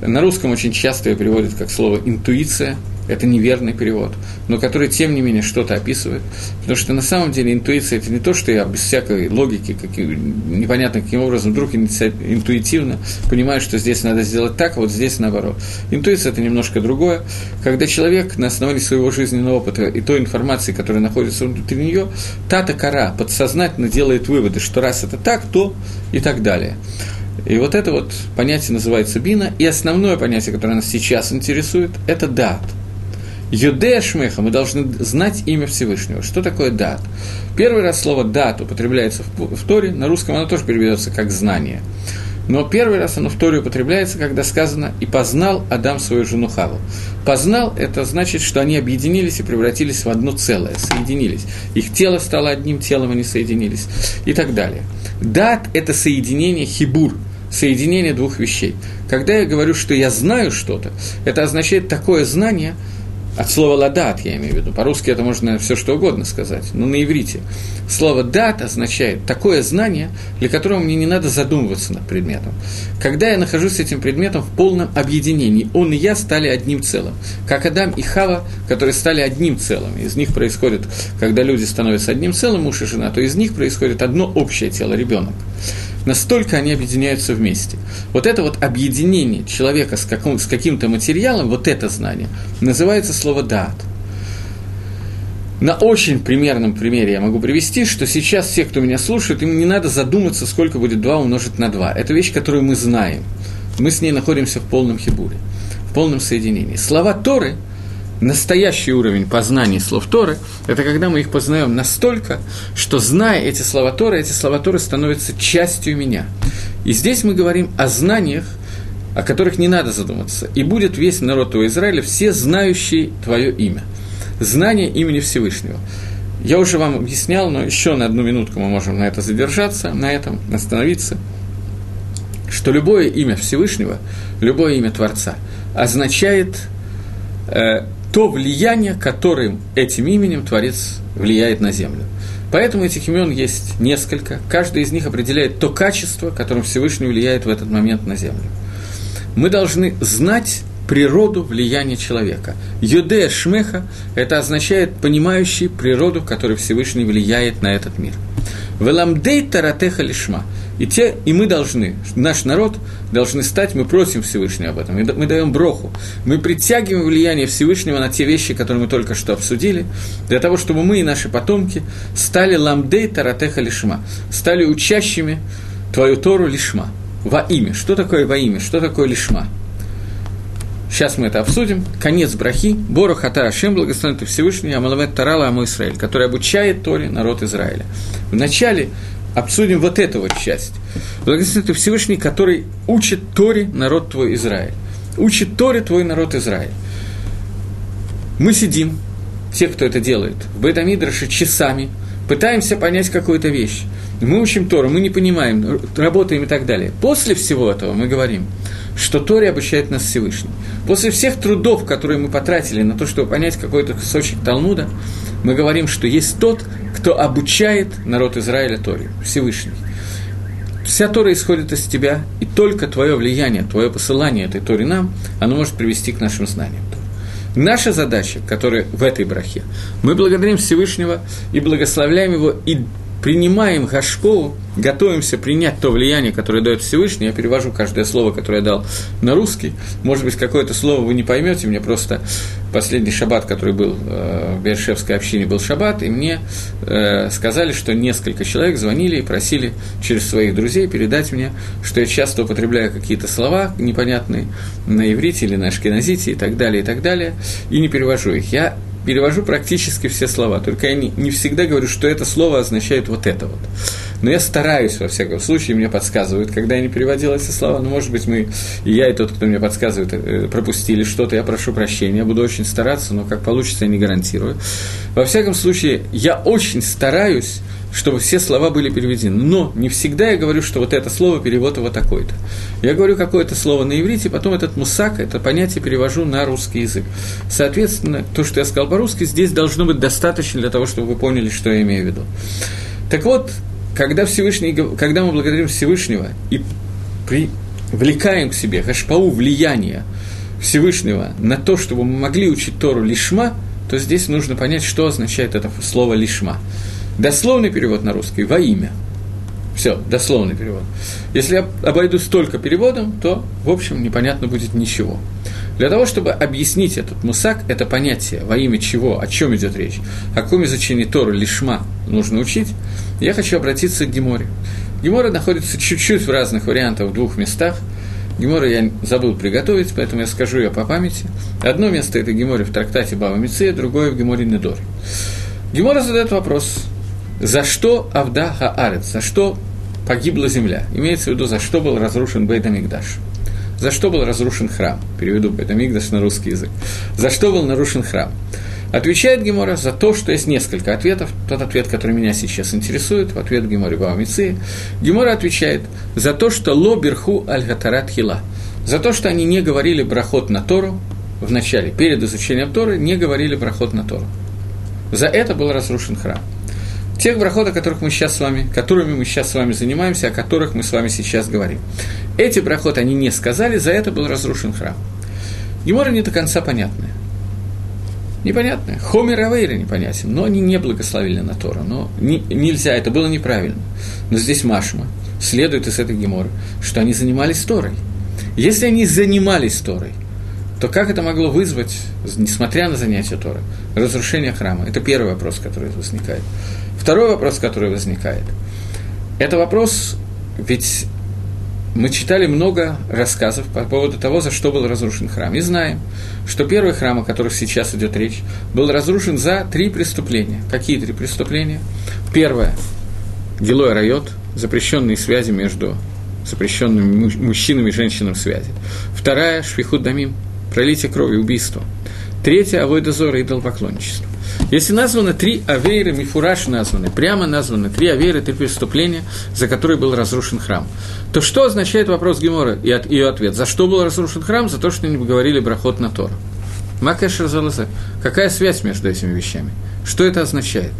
На русском очень часто ее переводят как слово «интуиция», это неверный перевод, но который, тем не менее, что-то описывает. Потому что на самом деле интуиция – это не то, что я без всякой логики, как, непонятно каким образом, вдруг интуитивно понимаю, что здесь надо сделать так, а вот здесь наоборот. Интуиция – это немножко другое. Когда человек на основании своего жизненного опыта и той информации, которая находится внутри нее, та-то кора подсознательно делает выводы, что раз это так, то и так далее. И вот это вот понятие называется бина, и основное понятие, которое нас сейчас интересует, это дат – Юдея Шмеха, мы должны знать имя Всевышнего. Что такое дат? Первый раз слово дат употребляется в, Торе, на русском оно тоже переведется как знание. Но первый раз оно в Торе употребляется, когда сказано «и познал Адам свою жену Хаву». «Познал» – это значит, что они объединились и превратились в одно целое, соединились. Их тело стало одним телом, они соединились и так далее. Дат – это соединение хибур, соединение двух вещей. Когда я говорю, что я знаю что-то, это означает такое знание – от слова «ладат» я имею в виду. По-русски это можно все что угодно сказать, но на иврите. Слово «дат» означает такое знание, для которого мне не надо задумываться над предметом. Когда я нахожусь с этим предметом в полном объединении, он и я стали одним целым. Как Адам и Хава, которые стали одним целым. Из них происходит, когда люди становятся одним целым, муж и жена, то из них происходит одно общее тело, ребенок настолько они объединяются вместе. Вот это вот объединение человека с, каком, с каким-то материалом, вот это знание, называется слово «дат». На очень примерном примере я могу привести, что сейчас все, кто меня слушает, им не надо задуматься, сколько будет 2 умножить на 2. Это вещь, которую мы знаем. Мы с ней находимся в полном хибуре, в полном соединении. Слова Торы – настоящий уровень познания слов Торы – это когда мы их познаем настолько, что, зная эти слова Торы, эти слова Торы становятся частью меня. И здесь мы говорим о знаниях, о которых не надо задуматься. И будет весь народ твоего Израиля, все знающие твое имя. Знание имени Всевышнего. Я уже вам объяснял, но еще на одну минутку мы можем на это задержаться, на этом остановиться, что любое имя Всевышнего, любое имя Творца означает э, то влияние, которым этим именем Творец влияет на землю. Поэтому этих имен есть несколько, каждый из них определяет то качество, которым Всевышний влияет в этот момент на землю. Мы должны знать природу влияния человека. Юдея Шмеха – это означает понимающий природу, которой Всевышний влияет на этот мир. Веламдей таратеха лишма – и, те, и мы должны, наш народ должны стать, мы просим Всевышнего об этом, мы даем броху, мы притягиваем влияние Всевышнего на те вещи, которые мы только что обсудили, для того, чтобы мы и наши потомки стали ламдей таратеха лишма, стали учащими твою Тору лишма, во имя. Что такое во имя? Что такое лишма? Сейчас мы это обсудим. Конец брахи. Бору хата Ашем, благословен Всевышний, Амалавет Тарала Аму Израиль, который обучает Торе народ Израиля. Вначале обсудим вот эту вот часть. Благословен ты Всевышний, который учит Торе народ твой Израиль. Учит Торе твой народ Израиль. Мы сидим, те, кто это делает, в Бетамидраше часами, пытаемся понять какую-то вещь. Мы учим Тору, мы не понимаем, работаем и так далее. После всего этого мы говорим, что Торе обучает нас Всевышний. После всех трудов, которые мы потратили на то, чтобы понять какой-то кусочек Талмуда, мы говорим, что есть тот, кто обучает народ Израиля Торе, Всевышний. Вся Тора исходит из тебя, и только твое влияние, твое посылание этой Торе нам, оно может привести к нашим знаниям. Наша задача, которая в этой брахе, мы благодарим Всевышнего и благословляем его, и принимаем Гашкову, готовимся принять то влияние, которое дает Всевышний, я перевожу каждое слово, которое я дал на русский, может быть, какое-то слово вы не поймете, мне просто последний шаббат, который был э, в Бершевской общине, был шаббат, и мне э, сказали, что несколько человек звонили и просили через своих друзей передать мне, что я часто употребляю какие-то слова непонятные на иврите или на ашкеназите и так далее, и так далее, и не перевожу их. Я перевожу практически все слова, только я не, не всегда говорю, что это слово означает вот это вот. Но я стараюсь, во всяком случае, мне подсказывают, когда я не переводил эти слова, но, может быть, мы, и я, и тот, кто мне подсказывает, э, пропустили что-то, я прошу прощения, я буду очень стараться, но как получится, я не гарантирую. Во всяком случае, я очень стараюсь чтобы все слова были переведены. Но не всегда я говорю, что вот это слово перевод его такой-то. Я говорю какое-то слово на иврите, потом этот мусак, это понятие перевожу на русский язык. Соответственно, то, что я сказал по-русски, здесь должно быть достаточно для того, чтобы вы поняли, что я имею в виду. Так вот, когда, Всевышний, когда мы благодарим Всевышнего и привлекаем к себе хашпау влияние Всевышнего на то, чтобы мы могли учить Тору лишма, то здесь нужно понять, что означает это слово лишма. Дословный перевод на русский – во имя. Все, дословный перевод. Если я обойду столько переводом, то, в общем, непонятно будет ничего. Для того, чтобы объяснить этот мусак, это понятие, во имя чего, о чем идет речь, о каком изучении Тору лишма нужно учить, я хочу обратиться к Геморе. Гемора находится чуть-чуть в разных вариантах в двух местах. Гемора я забыл приготовить, поэтому я скажу ее по памяти. Одно место – это Геморе в трактате Бава Миция, другое – в Геморе Недоре. Гемора задает вопрос – за что Авда Хаарец, за что погибла земля. Имеется в виду, за что был разрушен Бейдамикдаш. За что был разрушен храм? Переведу Бейдамикдаш на русский язык. За что был нарушен храм? Отвечает Гемора за то, что есть несколько ответов. Тот ответ, который меня сейчас интересует, в ответ Геморе Баумицы. Гемора отвечает за то, что ло берху аль хила. За то, что они не говорили брахот на Тору, в начале, перед изучением Торы, не говорили проход на Тору. За это был разрушен храм. Тех брахот, о которых мы сейчас с вами, которыми мы сейчас с вами занимаемся, о которых мы с вами сейчас говорим. Эти брахот они не сказали, за это был разрушен храм. Гемора не до конца понятная. Непонятная. Хомер Авейра непонятен, но они не благословили на Тору. Но не, нельзя, это было неправильно. Но здесь Машма следует из этой геморы, что они занимались Торой. Если они занимались Торой, то как это могло вызвать, несмотря на занятие Торы, разрушение храма? Это первый вопрос, который возникает. Второй вопрос, который возникает, это вопрос, ведь мы читали много рассказов по поводу того, за что был разрушен храм. И знаем, что первый храм, о котором сейчас идет речь, был разрушен за три преступления. Какие три преступления? Первое – Гилой Райот, запрещенные связи между запрещенными мужчинами и женщинами связи. Вторая – Швихуд Дамим, пролитие крови, убийство. Третье – Авойдозора, идолопоклонничество. Если названы три авейры, мифураж названы, прямо названы три авейры, три преступления, за которые был разрушен храм, то что означает вопрос Гемора и от, ее ответ? За что был разрушен храм? За то, что они говорили брахот на Тору. Макэшер Какая связь между этими вещами? Что это означает?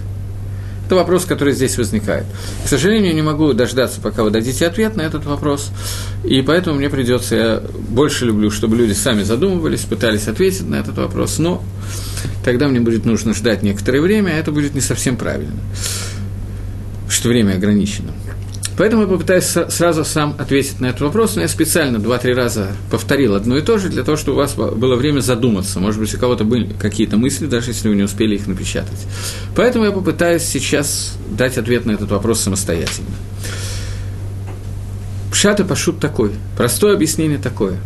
Это вопрос, который здесь возникает. К сожалению, не могу дождаться, пока вы дадите ответ на этот вопрос, и поэтому мне придется, я больше люблю, чтобы люди сами задумывались, пытались ответить на этот вопрос, но тогда мне будет нужно ждать некоторое время, а это будет не совсем правильно, что время ограничено. Поэтому я попытаюсь сразу сам ответить на этот вопрос, но я специально два-три раза повторил одно и то же, для того, чтобы у вас было время задуматься. Может быть, у кого-то были какие-то мысли, даже если вы не успели их напечатать. Поэтому я попытаюсь сейчас дать ответ на этот вопрос самостоятельно. Пшат и пашут такой, простое объяснение такое.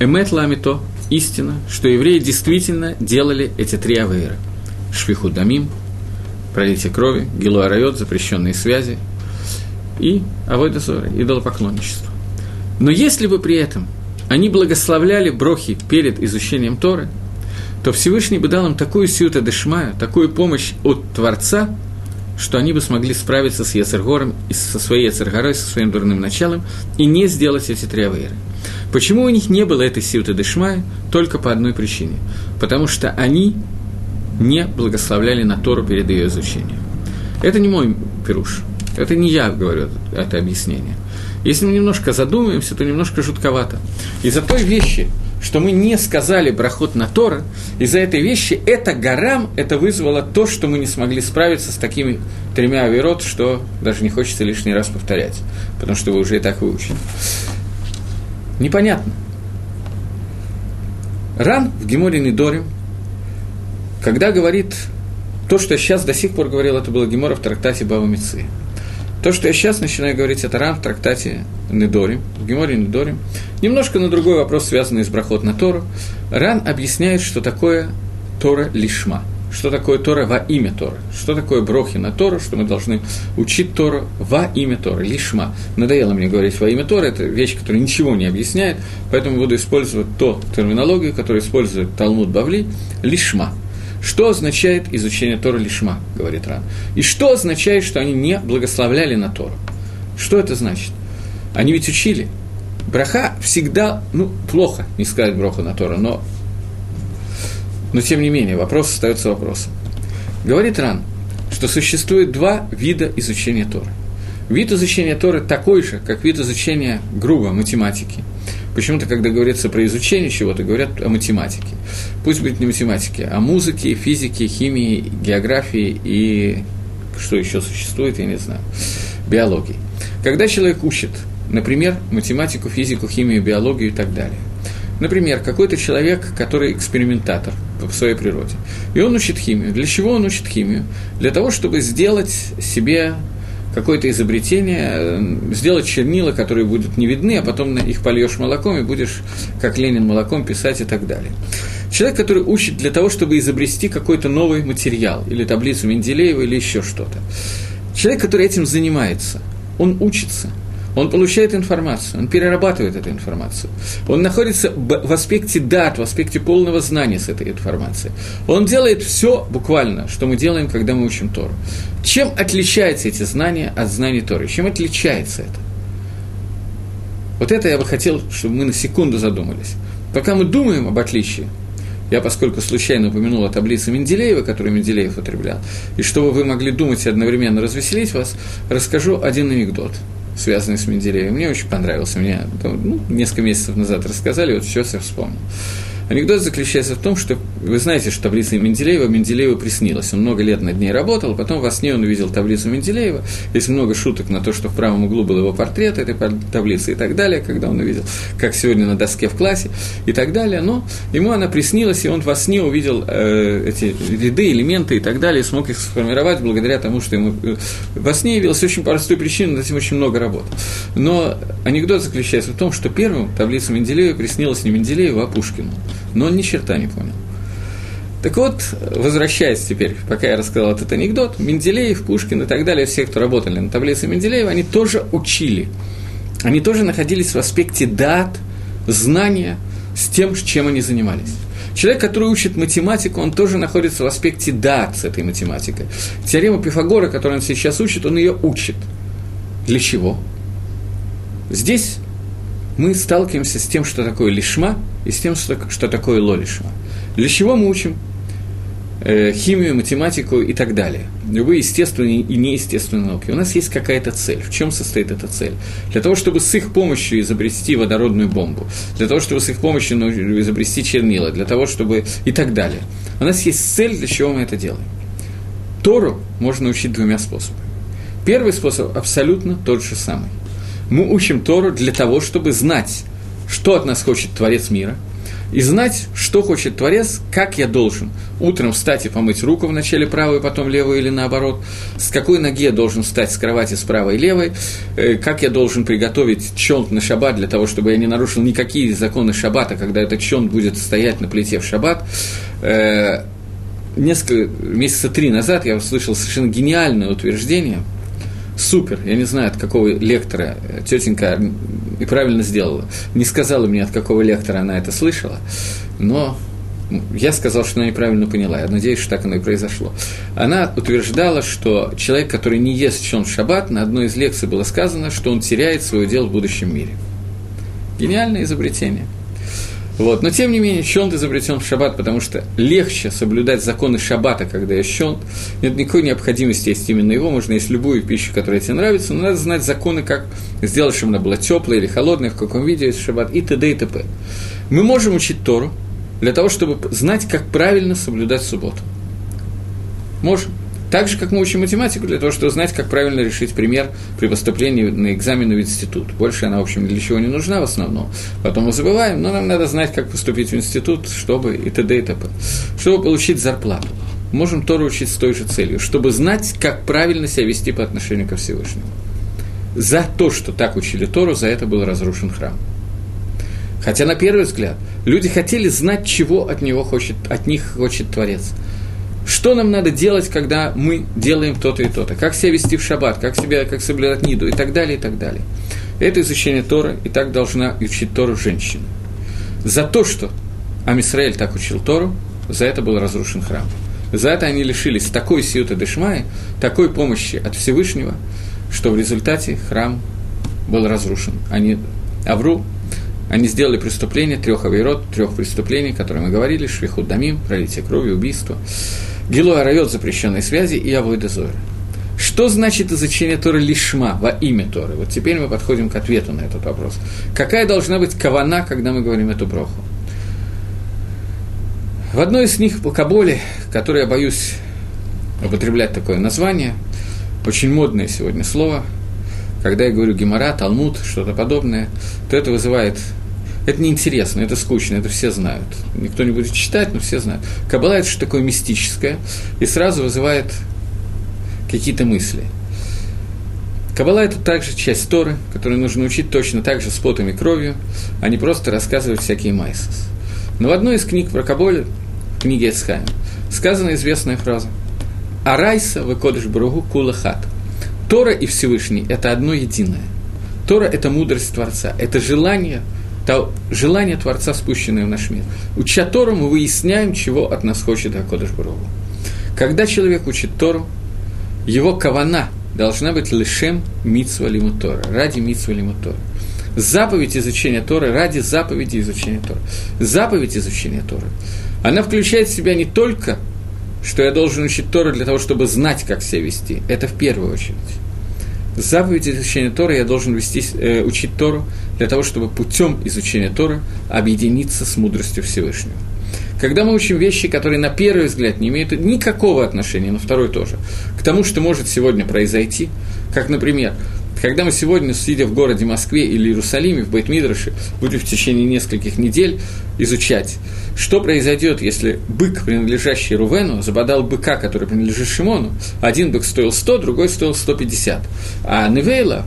Эмет ламито, истина, что евреи действительно делали эти три авейра. Швиху дамим, пролитие крови, гилу арайот, запрещенные связи – и авойдозора, идолопоклонничество. Но если бы при этом они благословляли брохи перед изучением Торы, то Всевышний бы дал им такую сиута дешмаю, такую помощь от Творца, что они бы смогли справиться с Яцергором, со своей Яцергорой, со своим дурным началом, и не сделать эти три авейры. Почему у них не было этой сиуты дешмая? Только по одной причине. Потому что они не благословляли на Тору перед ее изучением. Это не мой пируш. Это не я говорю это объяснение. Если мы немножко задумаемся, то немножко жутковато. Из-за той вещи, что мы не сказали брахот на Тора, из-за этой вещи это гарам, это вызвало то, что мы не смогли справиться с такими тремя авирот, что даже не хочется лишний раз повторять, потому что вы уже и так выучили. Непонятно. Ран в Геморе Нидорим, когда говорит то, что сейчас до сих пор говорил, это было Гемора в трактате Бава Мицы. То, что я сейчас начинаю говорить, это рам в трактате Недорим, в Геморе Недорим. Немножко на другой вопрос, связанный с брахот на Тору. Ран объясняет, что такое Тора лишма. Что такое Тора во имя Тора? Что такое брохи на Тору? Что мы должны учить Тору во имя Тора, лишма. Надоело мне говорить во имя Тора, это вещь, которая ничего не объясняет, поэтому буду использовать ту терминологию, которую использует Талмуд Бавли, лишма. Что означает изучение Тора Лишма, говорит Ран? И что означает, что они не благословляли на Тору? Что это значит? Они ведь учили. Браха всегда, ну, плохо не сказать броха на Тора, но, но тем не менее, вопрос остается вопросом. Говорит Ран, что существует два вида изучения Торы. Вид изучения Торы такой же, как вид изучения грубо математики – Почему-то, когда говорится про изучение чего-то, говорят о математике. Пусть будет не математике, а музыке, физике, химии, географии и что еще существует, я не знаю, биологии. Когда человек учит, например, математику, физику, химию, биологию и так далее, Например, какой-то человек, который экспериментатор в своей природе, и он учит химию. Для чего он учит химию? Для того, чтобы сделать себе какое-то изобретение, э, сделать чернила, которые будут не видны, а потом их польешь молоком и будешь, как Ленин, молоком писать и так далее. Человек, который учит для того, чтобы изобрести какой-то новый материал, или таблицу Менделеева, или еще что-то. Человек, который этим занимается, он учится – он получает информацию, он перерабатывает эту информацию. Он находится в аспекте дат, в аспекте полного знания с этой информацией. Он делает все буквально, что мы делаем, когда мы учим Тору. Чем отличаются эти знания от знаний Торы? Чем отличается это? Вот это я бы хотел, чтобы мы на секунду задумались. пока мы думаем об отличии, я, поскольку случайно упомянул о таблице Менделеева, которую Менделеев употреблял, и чтобы вы могли думать и одновременно развеселить вас, расскажу один анекдот, связанный с Менделеевым. Мне очень понравился. Мне ну, несколько месяцев назад рассказали, вот сейчас я вспомнил. Анекдот заключается в том, что вы знаете, что таблица Менделеева Менделееву приснилась. Он много лет над ней работал, потом во сне он увидел таблицу Менделеева. Есть много шуток на то, что в правом углу был его портрет этой таблицы и так далее, когда он увидел, как сегодня на доске в классе и так далее. Но ему она приснилась, и он во сне увидел э, эти ряды, элементы и так далее, и смог их сформировать благодаря тому, что ему э, во сне явилась очень простой причиной, над этим очень много работал. Но анекдот заключается в том, что первым таблица Менделеева приснилась не Менделееву, а Пушкину но он ни черта не понял. Так вот, возвращаясь теперь, пока я рассказал этот анекдот, Менделеев, Пушкин и так далее, все, кто работали на таблице Менделеева, они тоже учили. Они тоже находились в аспекте дат, знания с тем, чем они занимались. Человек, который учит математику, он тоже находится в аспекте дат с этой математикой. Теорему Пифагора, которую он сейчас учит, он ее учит. Для чего? Здесь мы сталкиваемся с тем, что такое лишма, и с тем, что такое лолишма. Для чего мы учим э, химию, математику и так далее. Любые естественные и неестественные науки. У нас есть какая-то цель. В чем состоит эта цель? Для того, чтобы с их помощью изобрести водородную бомбу, для того, чтобы с их помощью изобрести чернила, для того, чтобы и так далее. У нас есть цель, для чего мы это делаем. Тору можно учить двумя способами. Первый способ абсолютно тот же самый – мы учим Тору для того, чтобы знать, что от нас хочет Творец мира, и знать, что хочет Творец, как я должен утром встать и помыть руку вначале правую, потом левую или наоборот, с какой ноги я должен встать с кровати с правой и левой, э, как я должен приготовить чонт на шаббат для того, чтобы я не нарушил никакие законы шаббата, когда этот чонт будет стоять на плите в шаббат. Э, несколько, месяца три назад я услышал совершенно гениальное утверждение – супер, я не знаю, от какого лектора тетенька и правильно сделала. Не сказала мне, от какого лектора она это слышала, но я сказал, что она неправильно поняла. Я надеюсь, что так оно и произошло. Она утверждала, что человек, который не ест чон в шаббат, на одной из лекций было сказано, что он теряет свое дело в будущем мире. Гениальное изобретение – вот. Но, тем не менее, щелт изобретен в шаббат, потому что легче соблюдать законы шаббата, когда есть щелт. Нет никакой необходимости есть именно его, можно есть любую пищу, которая тебе нравится, но надо знать законы, как сделать, чтобы она была теплая или холодная, в каком виде есть шаббат, и т.д. и т.п. Мы можем учить Тору для того, чтобы знать, как правильно соблюдать субботу. Можем. Так же, как мы учим математику для того, чтобы знать, как правильно решить пример при поступлении на экзамен в институт. Больше она, в общем, для чего не нужна в основном. Потом мы забываем, но нам надо знать, как поступить в институт, чтобы и т.д. и т.п. Чтобы получить зарплату. Можем Тору учить с той же целью, чтобы знать, как правильно себя вести по отношению ко Всевышнему. За то, что так учили Тору, за это был разрушен храм. Хотя, на первый взгляд, люди хотели знать, чего от, него хочет, от них хочет Творец – что нам надо делать, когда мы делаем то-то и то-то, как себя вести в шаббат, как себя, как соблюдать ниду и так далее, и так далее. Это изучение Тора, и так должна учить Тору женщина. За то, что Амисраэль так учил Тору, за это был разрушен храм. За это они лишились такой сиута дешмаи, такой помощи от Всевышнего, что в результате храм был разрушен. Они, Авру, они сделали преступление, трех авирот, трех преступлений, которые мы говорили, швихут дамим, пролитие крови, убийство. Гилу Арайот запрещенной связи и Авойда Зора. Что значит изучение Торы лишма во имя Торы? Вот теперь мы подходим к ответу на этот вопрос. Какая должна быть кавана, когда мы говорим эту броху? В одной из них по Каболе, которой я боюсь употреблять такое название, очень модное сегодня слово, когда я говорю гемора, талмуд, что-то подобное, то это вызывает это неинтересно, это скучно, это все знают. Никто не будет читать, но все знают. Каббала – это что такое мистическое, и сразу вызывает какие-то мысли. Каббала – это также часть Торы, которую нужно учить точно так же с потом и кровью, а не просто рассказывать всякие майсос. Но в одной из книг про Каболе, книге Эцхайм, сказана известная фраза «Арайса выкодыш бругу кулахат». Тора и Всевышний – это одно единое. Тора – это мудрость Творца, это желание – то желание Творца, спущенное в наш мир. Уча Тору, мы выясняем, чего от нас хочет Акодыш Барову. Когда человек учит Тору, его кавана должна быть лишем митсва лимутора, ради митсва лимутора. заповедь изучения Торы ради заповеди изучения Торы. Заповедь изучения Торы, она включает в себя не только, что я должен учить Тору для того, чтобы знать, как себя вести. Это в первую очередь. Заповедь изучения Торы я должен вести, э, учить Тору для того, чтобы путем изучения Торы объединиться с мудростью Всевышнего. Когда мы учим вещи, которые на первый взгляд не имеют никакого отношения, на второй тоже, к тому, что может сегодня произойти, как, например, когда мы сегодня, сидя в городе Москве или Иерусалиме, в Бейтмидраше, будем в течение нескольких недель изучать, что произойдет, если бык, принадлежащий Рувену, забодал быка, который принадлежит Шимону, один бык стоил 100, другой стоил 150, а Невейла,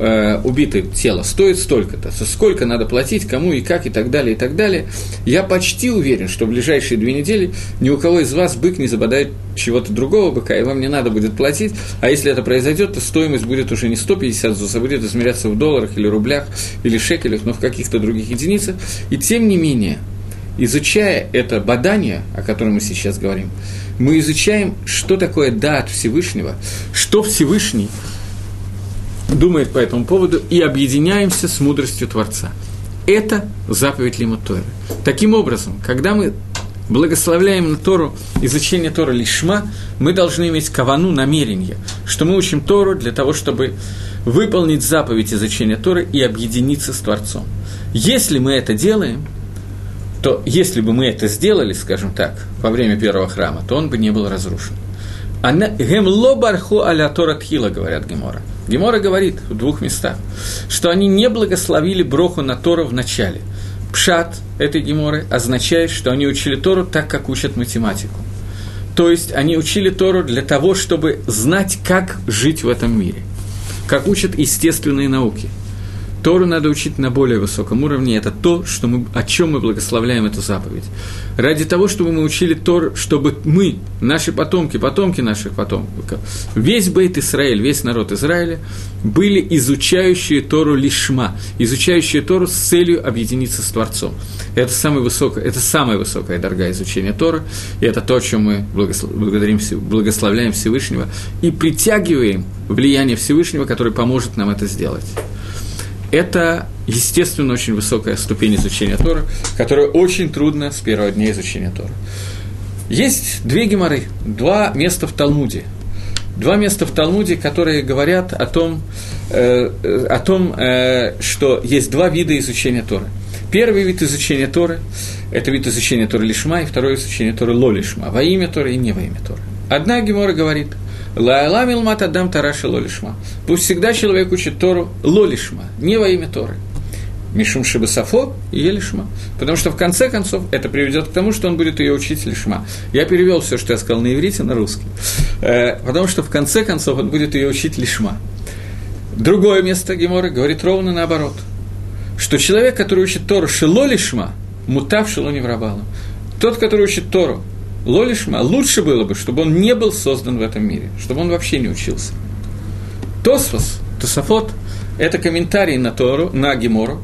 э, убитое тело стоит столько-то, сколько надо платить, кому и как и так далее, и так далее. Я почти уверен, что в ближайшие две недели ни у кого из вас бык не забодает чего-то другого быка, и вам не надо будет платить, а если это произойдет, то стоимость будет уже не 150 зус, а будет измеряться в долларах или рублях, или шекелях, но в каких-то других единицах. И тем не менее, изучая это бадание, о котором мы сейчас говорим, мы изучаем, что такое дат Всевышнего, что Всевышний думает по этому поводу, и объединяемся с мудростью Творца. Это заповедь Лимут Торы. Таким образом, когда мы благословляем на Тору, изучение Тора лишма, мы должны иметь кавану, намерение, что мы учим Тору для того, чтобы выполнить заповедь изучения Торы и объединиться с Творцом. Если мы это делаем, то если бы мы это сделали, скажем так, во время первого храма, то он бы не был разрушен. Гемло барху аля Тора тхила, говорят Гемора. Гемора говорит в двух местах, что они не благословили броху на Тору в начале. Пшат этой Геморы означает, что они учили Тору так, как учат математику. То есть они учили Тору для того, чтобы знать, как жить в этом мире, как учат естественные науки – Тору надо учить на более высоком уровне. Это то, что мы, о чем мы благословляем эту заповедь. Ради того, чтобы мы учили Тор, чтобы мы, наши потомки, потомки наших потомков, весь Бейт Израиль, весь народ Израиля, были изучающие Тору лишма, изучающие Тору с целью объединиться с Творцом. Это, самое высокое, это самая высокая дорогая изучение Торы, и это то, о чем мы благодарим, благословляем Всевышнего и притягиваем влияние Всевышнего, который поможет нам это сделать это, естественно, очень высокая ступень изучения Тора, которая очень трудна с первого дня изучения Тора. Есть две геморы, два места в Талмуде. Два места в Талмуде, которые говорят о том, э, о том э, что есть два вида изучения Торы. Первый вид изучения Торы – это вид изучения Торы Лишма, и второй вид изучения Торы Лолишма, во имя Торы и не во имя Торы. Одна гемора говорит – Лайла милмат адам тараши лолишма. Пусть всегда человек учит Тору лолишма, не во имя Торы. Мишум Шибасафо и Елишма. Потому что в конце концов это приведет к тому, что он будет ее учить Лишма. Я перевел все, что я сказал на иврите, на русский. Э, потому что в конце концов он будет ее учить Лишма. Другое место Гемора говорит ровно наоборот. Что человек, который учит Тору Шило Лишма, мутав Шило Неврабалу. Тот, который учит Тору Лолишма, лучше было бы, чтобы он не был создан в этом мире, чтобы он вообще не учился. Тосфос, Тософот – это комментарий на Тору, на Гемору.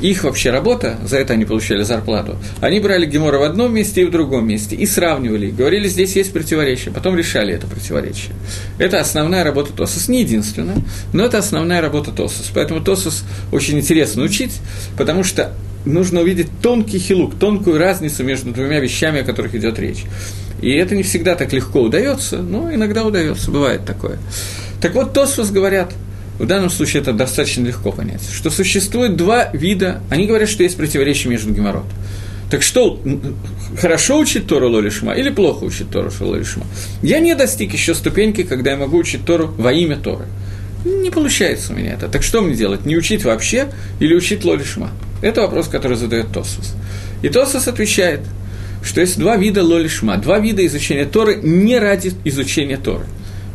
Их вообще работа, за это они получали зарплату. Они брали Гемора в одном месте и в другом месте, и сравнивали, говорили, здесь есть противоречие, потом решали это противоречие. Это основная работа Тосос, не единственная, но это основная работа Тосос. Поэтому Тосос очень интересно учить, потому что нужно увидеть тонкий хилук, тонкую разницу между двумя вещами, о которых идет речь. И это не всегда так легко удается, но иногда удается, бывает такое. Так вот, Тосфос говорят, в данном случае это достаточно легко понять, что существует два вида, они говорят, что есть противоречие между геморрот. Так что, хорошо учить Тору Лолишма или плохо учить Тору Лолишма? Я не достиг еще ступеньки, когда я могу учить Тору во имя Торы. Не получается у меня это. Так что мне делать? Не учить вообще или учить Лолишма? Это вопрос, который задает Тосус. И Тосус отвечает, что есть два вида лолишма, два вида изучения Торы не ради изучения Торы.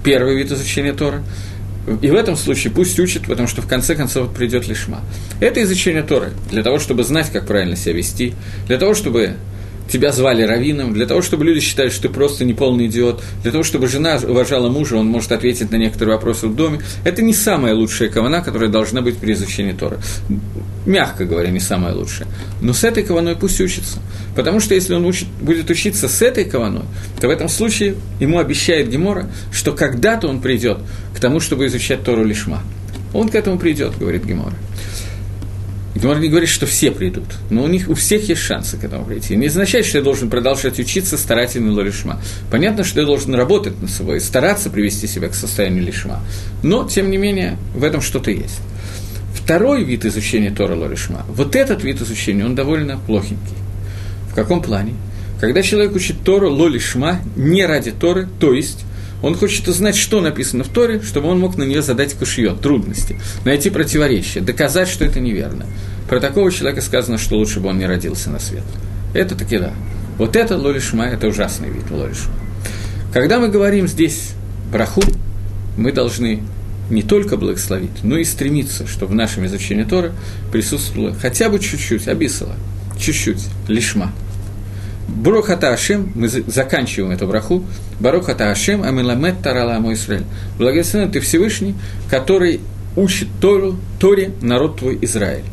Первый вид изучения Торы, и в этом случае пусть учит, потому что в конце концов придет лишма. Это изучение Торы для того, чтобы знать, как правильно себя вести, для того, чтобы тебя звали раввином, для того, чтобы люди считали, что ты просто неполный идиот, для того, чтобы жена уважала мужа, он может ответить на некоторые вопросы в доме. Это не самая лучшая кавана, которая должна быть при изучении Торы. Мягко говоря, не самая лучшая. Но с этой каваной пусть учится. Потому что если он учит, будет учиться с этой каваной, то в этом случае ему обещает Гемора, что когда-то он придет к тому, чтобы изучать Тору Лишма. Он к этому придет, говорит Гемора. Не говорит, что все придут, но у них у всех есть шансы к этому прийти. Не означает, что я должен продолжать учиться старательно лолишма. Понятно, что я должен работать над собой, стараться привести себя к состоянию лишма. Но, тем не менее, в этом что-то есть. Второй вид изучения Тора лолишма, вот этот вид изучения, он довольно плохенький. В каком плане? Когда человек учит Тору лолишма не ради Торы, то есть он хочет узнать, что написано в Торе, чтобы он мог на нее задать кушье, трудности, найти противоречия, доказать, что это неверно. Про такого человека сказано, что лучше бы он не родился на свет. Это таки да. Вот это лолишма, это ужасный вид лолишма. Когда мы говорим здесь браху, мы должны не только благословить, но и стремиться, чтобы в нашем изучении Торы присутствовало хотя бы чуть-чуть, обисало, чуть-чуть, лишма – Брохата Ашем, мы заканчиваем эту браху, Барухата Ашем, Амиламет Тарала Израиль. Благословен ты Всевышний, который учит Тору, Торе народ твой Израиль.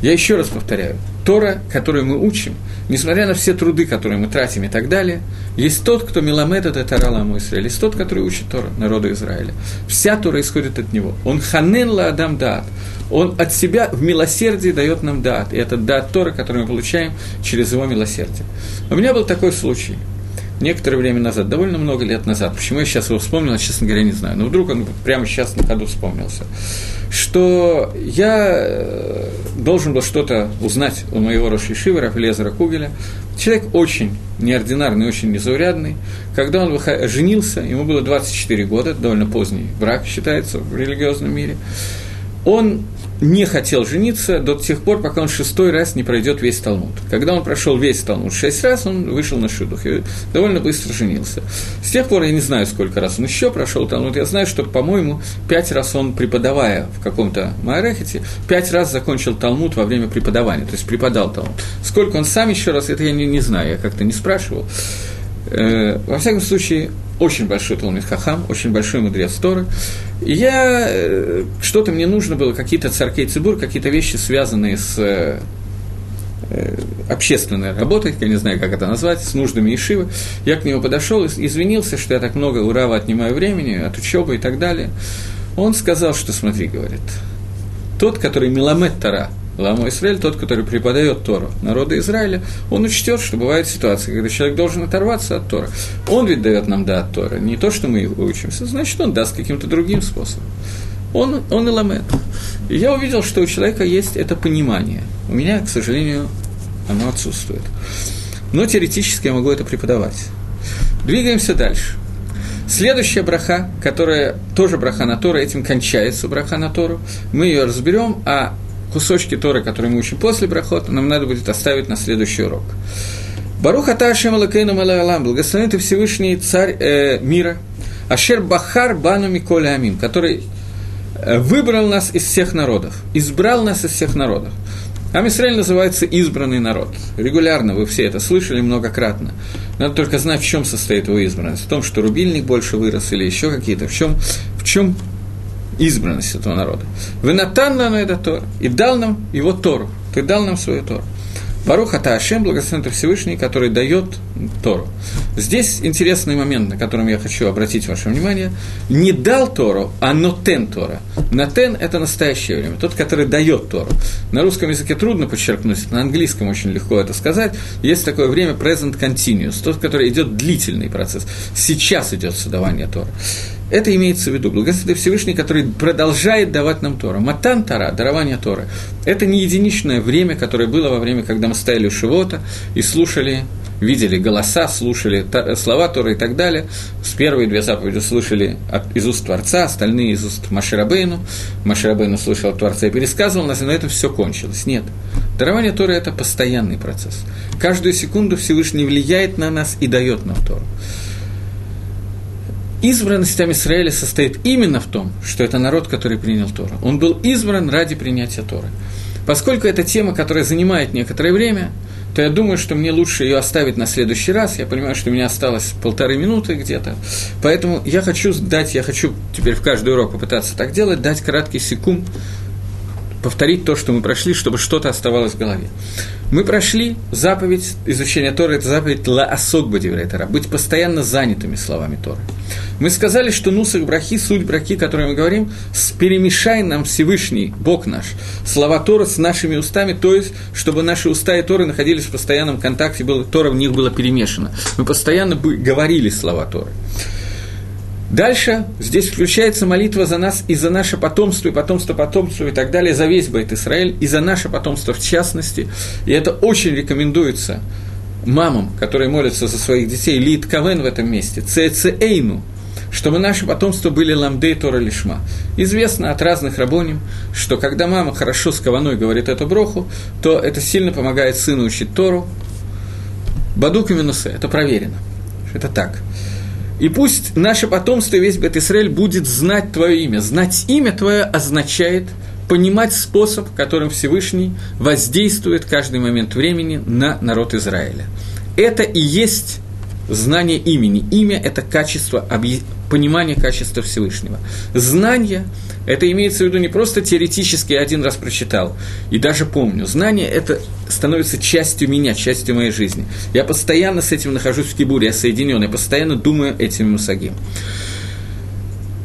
Я еще раз повторяю, Тора, которую мы учим, несмотря на все труды, которые мы тратим и так далее, есть тот, кто миламед это Тарала Израиль, есть тот, который учит Тора народу Израиля. Вся Тора исходит от него. Он ханен ла адам даат. Он от себя в милосердии дает нам дат. И это дат Тора, который мы получаем через его милосердие. У меня был такой случай некоторое время назад, довольно много лет назад. Почему я сейчас его вспомнил, честно говоря, не знаю. Но вдруг он прямо сейчас на ходу вспомнился. Что я э, должен был что-то узнать у моего Рошишива, Рафлезера Кугеля. Человек очень неординарный, очень незаурядный. Когда он женился, ему было 24 года, довольно поздний брак считается в религиозном мире. Он не хотел жениться до тех пор, пока он шестой раз не пройдет весь Талмуд. Когда он прошел весь Талмуд шесть раз, он вышел на шидух и довольно быстро женился. С тех пор я не знаю, сколько раз он еще прошел Талмуд. Я знаю, что, по-моему, пять раз он, преподавая в каком-то Майрехете, пять раз закончил Талмуд во время преподавания, то есть преподал Талмуд. Сколько он сам еще раз, это я не, не знаю, я как-то не спрашивал. Э, во всяком случае, очень большой Талмит Хахам, очень большой мудрец Торы. И я, э, что-то мне нужно было, какие-то царкей цибур, какие-то вещи, связанные с э, общественной работой, я не знаю, как это назвать, с нуждами Ишивы. Я к нему подошел и извинился, что я так много урава отнимаю времени от учебы и так далее. Он сказал, что смотри, говорит, тот, который Миламет Тара, Ламо Израиль, тот, который преподает Тору народу Израиля, он учтет, что бывают ситуации, когда человек должен оторваться от Тора. Он ведь дает нам да от Тора, не то, что мы учимся, значит, он даст каким-то другим способом. Он, он и ламет. Я увидел, что у человека есть это понимание. У меня, к сожалению, оно отсутствует. Но теоретически я могу это преподавать. Двигаемся дальше. Следующая браха, которая тоже браха на Тору, этим кончается браха на Тору, мы ее разберем, а кусочки Торы, которые мы учим после брахота, нам надо будет оставить на следующий урок. Баруха Ташем Алакейну Малалам, благословен ты Всевышний Царь э, мира, Ашер Бахар Бану Миколя Амим, который э, выбрал нас из всех народов, избрал нас из всех народов. Ам Исраиль называется избранный народ. Регулярно вы все это слышали многократно. Надо только знать, в чем состоит его избранность. В том, что рубильник больше вырос или еще какие-то. В чем, в чем избранность этого народа. Вы натан нам это Тор, и дал нам его Тору, ты дал нам свою Тору. Барух Ата Ашем, благословен ты Всевышний, который дает Тору. Здесь интересный момент, на котором я хочу обратить ваше внимание. Не дал Тору, а нотен Тора. Нотен – это настоящее время, тот, который дает Тору. На русском языке трудно подчеркнуть, на английском очень легко это сказать. Есть такое время present continuous, тот, который идет длительный процесс. Сейчас идет создавание Тора. Это имеется в виду. Благословенный Всевышний, который продолжает давать нам Тора. Матан Тора, дарование Тора. Это не единичное время, которое было во время, когда мы стояли у Шивота и слушали, видели голоса, слушали слова Тора и так далее. С первые две заповеди слышали из уст Творца, остальные из уст Маширабейну. Маширабейну слышал от Творца и пересказывал нас, и на этом все кончилось. Нет. Дарование Тора – это постоянный процесс. Каждую секунду Всевышний влияет на нас и дает нам Тору. Избранность Израиля состоит именно в том, что это народ, который принял Тору. Он был избран ради принятия Торы. Поскольку это тема, которая занимает некоторое время, то я думаю, что мне лучше ее оставить на следующий раз. Я понимаю, что у меня осталось полторы минуты где-то. Поэтому я хочу дать, я хочу теперь в каждый урок попытаться так делать, дать краткий секунд, повторить то, что мы прошли, чтобы что-то оставалось в голове. Мы прошли заповедь изучения Торы, это заповедь «ла асок бадиврей Тора», быть постоянно занятыми словами Торы. Мы сказали, что нусах брахи, суть брахи, о которой мы говорим, перемешай нам Всевышний, Бог наш, слова Тора с нашими устами, то есть, чтобы наши уста и Торы находились в постоянном контакте, было, Тора в них было перемешано. Мы постоянно говорили слова Торы. Дальше здесь включается молитва за нас и за наше потомство, и потомство потомства, и так далее, за весь Байт Израиль, и за наше потомство в частности. И это очень рекомендуется мамам, которые молятся за своих детей, Лид Кавен в этом месте, Цецеэйну, чтобы наши потомства были ламдей Тора Лишма. Известно от разных рабоним, что когда мама хорошо с каваной говорит эту броху, то это сильно помогает сыну учить Тору. Бадук и минусе, это проверено. Это так. И пусть наше потомство, весь Бет будет знать Твое имя. Знать имя Твое означает понимать способ, которым Всевышний воздействует каждый момент времени на народ Израиля. Это и есть знание имени. Имя – это качество, понимание качества Всевышнего. Знание – это имеется в виду не просто теоретически один раз прочитал и даже помню. Знание – это становится частью меня, частью моей жизни. Я постоянно с этим нахожусь в кибуре, я соединен, я постоянно думаю этим мусагим.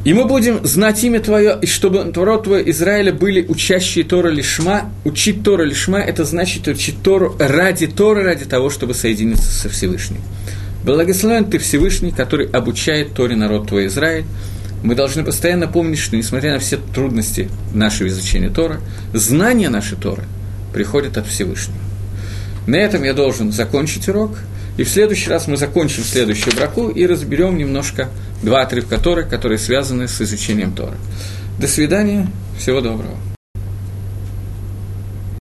И мы будем знать имя Твое, и чтобы народ Твой Израиля были учащие Тора Лишма. Учить Тора Лишма – это значит учить Тору ради Тора, ради того, чтобы соединиться со Всевышним. Благословен Ты Всевышний, который обучает Торе народ Твой Израиль. Мы должны постоянно помнить, что несмотря на все трудности нашего изучения Тора, знания нашей Торы приходят от Всевышнего. На этом я должен закончить урок, и в следующий раз мы закончим следующую браку и разберем немножко два отрывка Торы, которые связаны с изучением Тора. До свидания, всего доброго.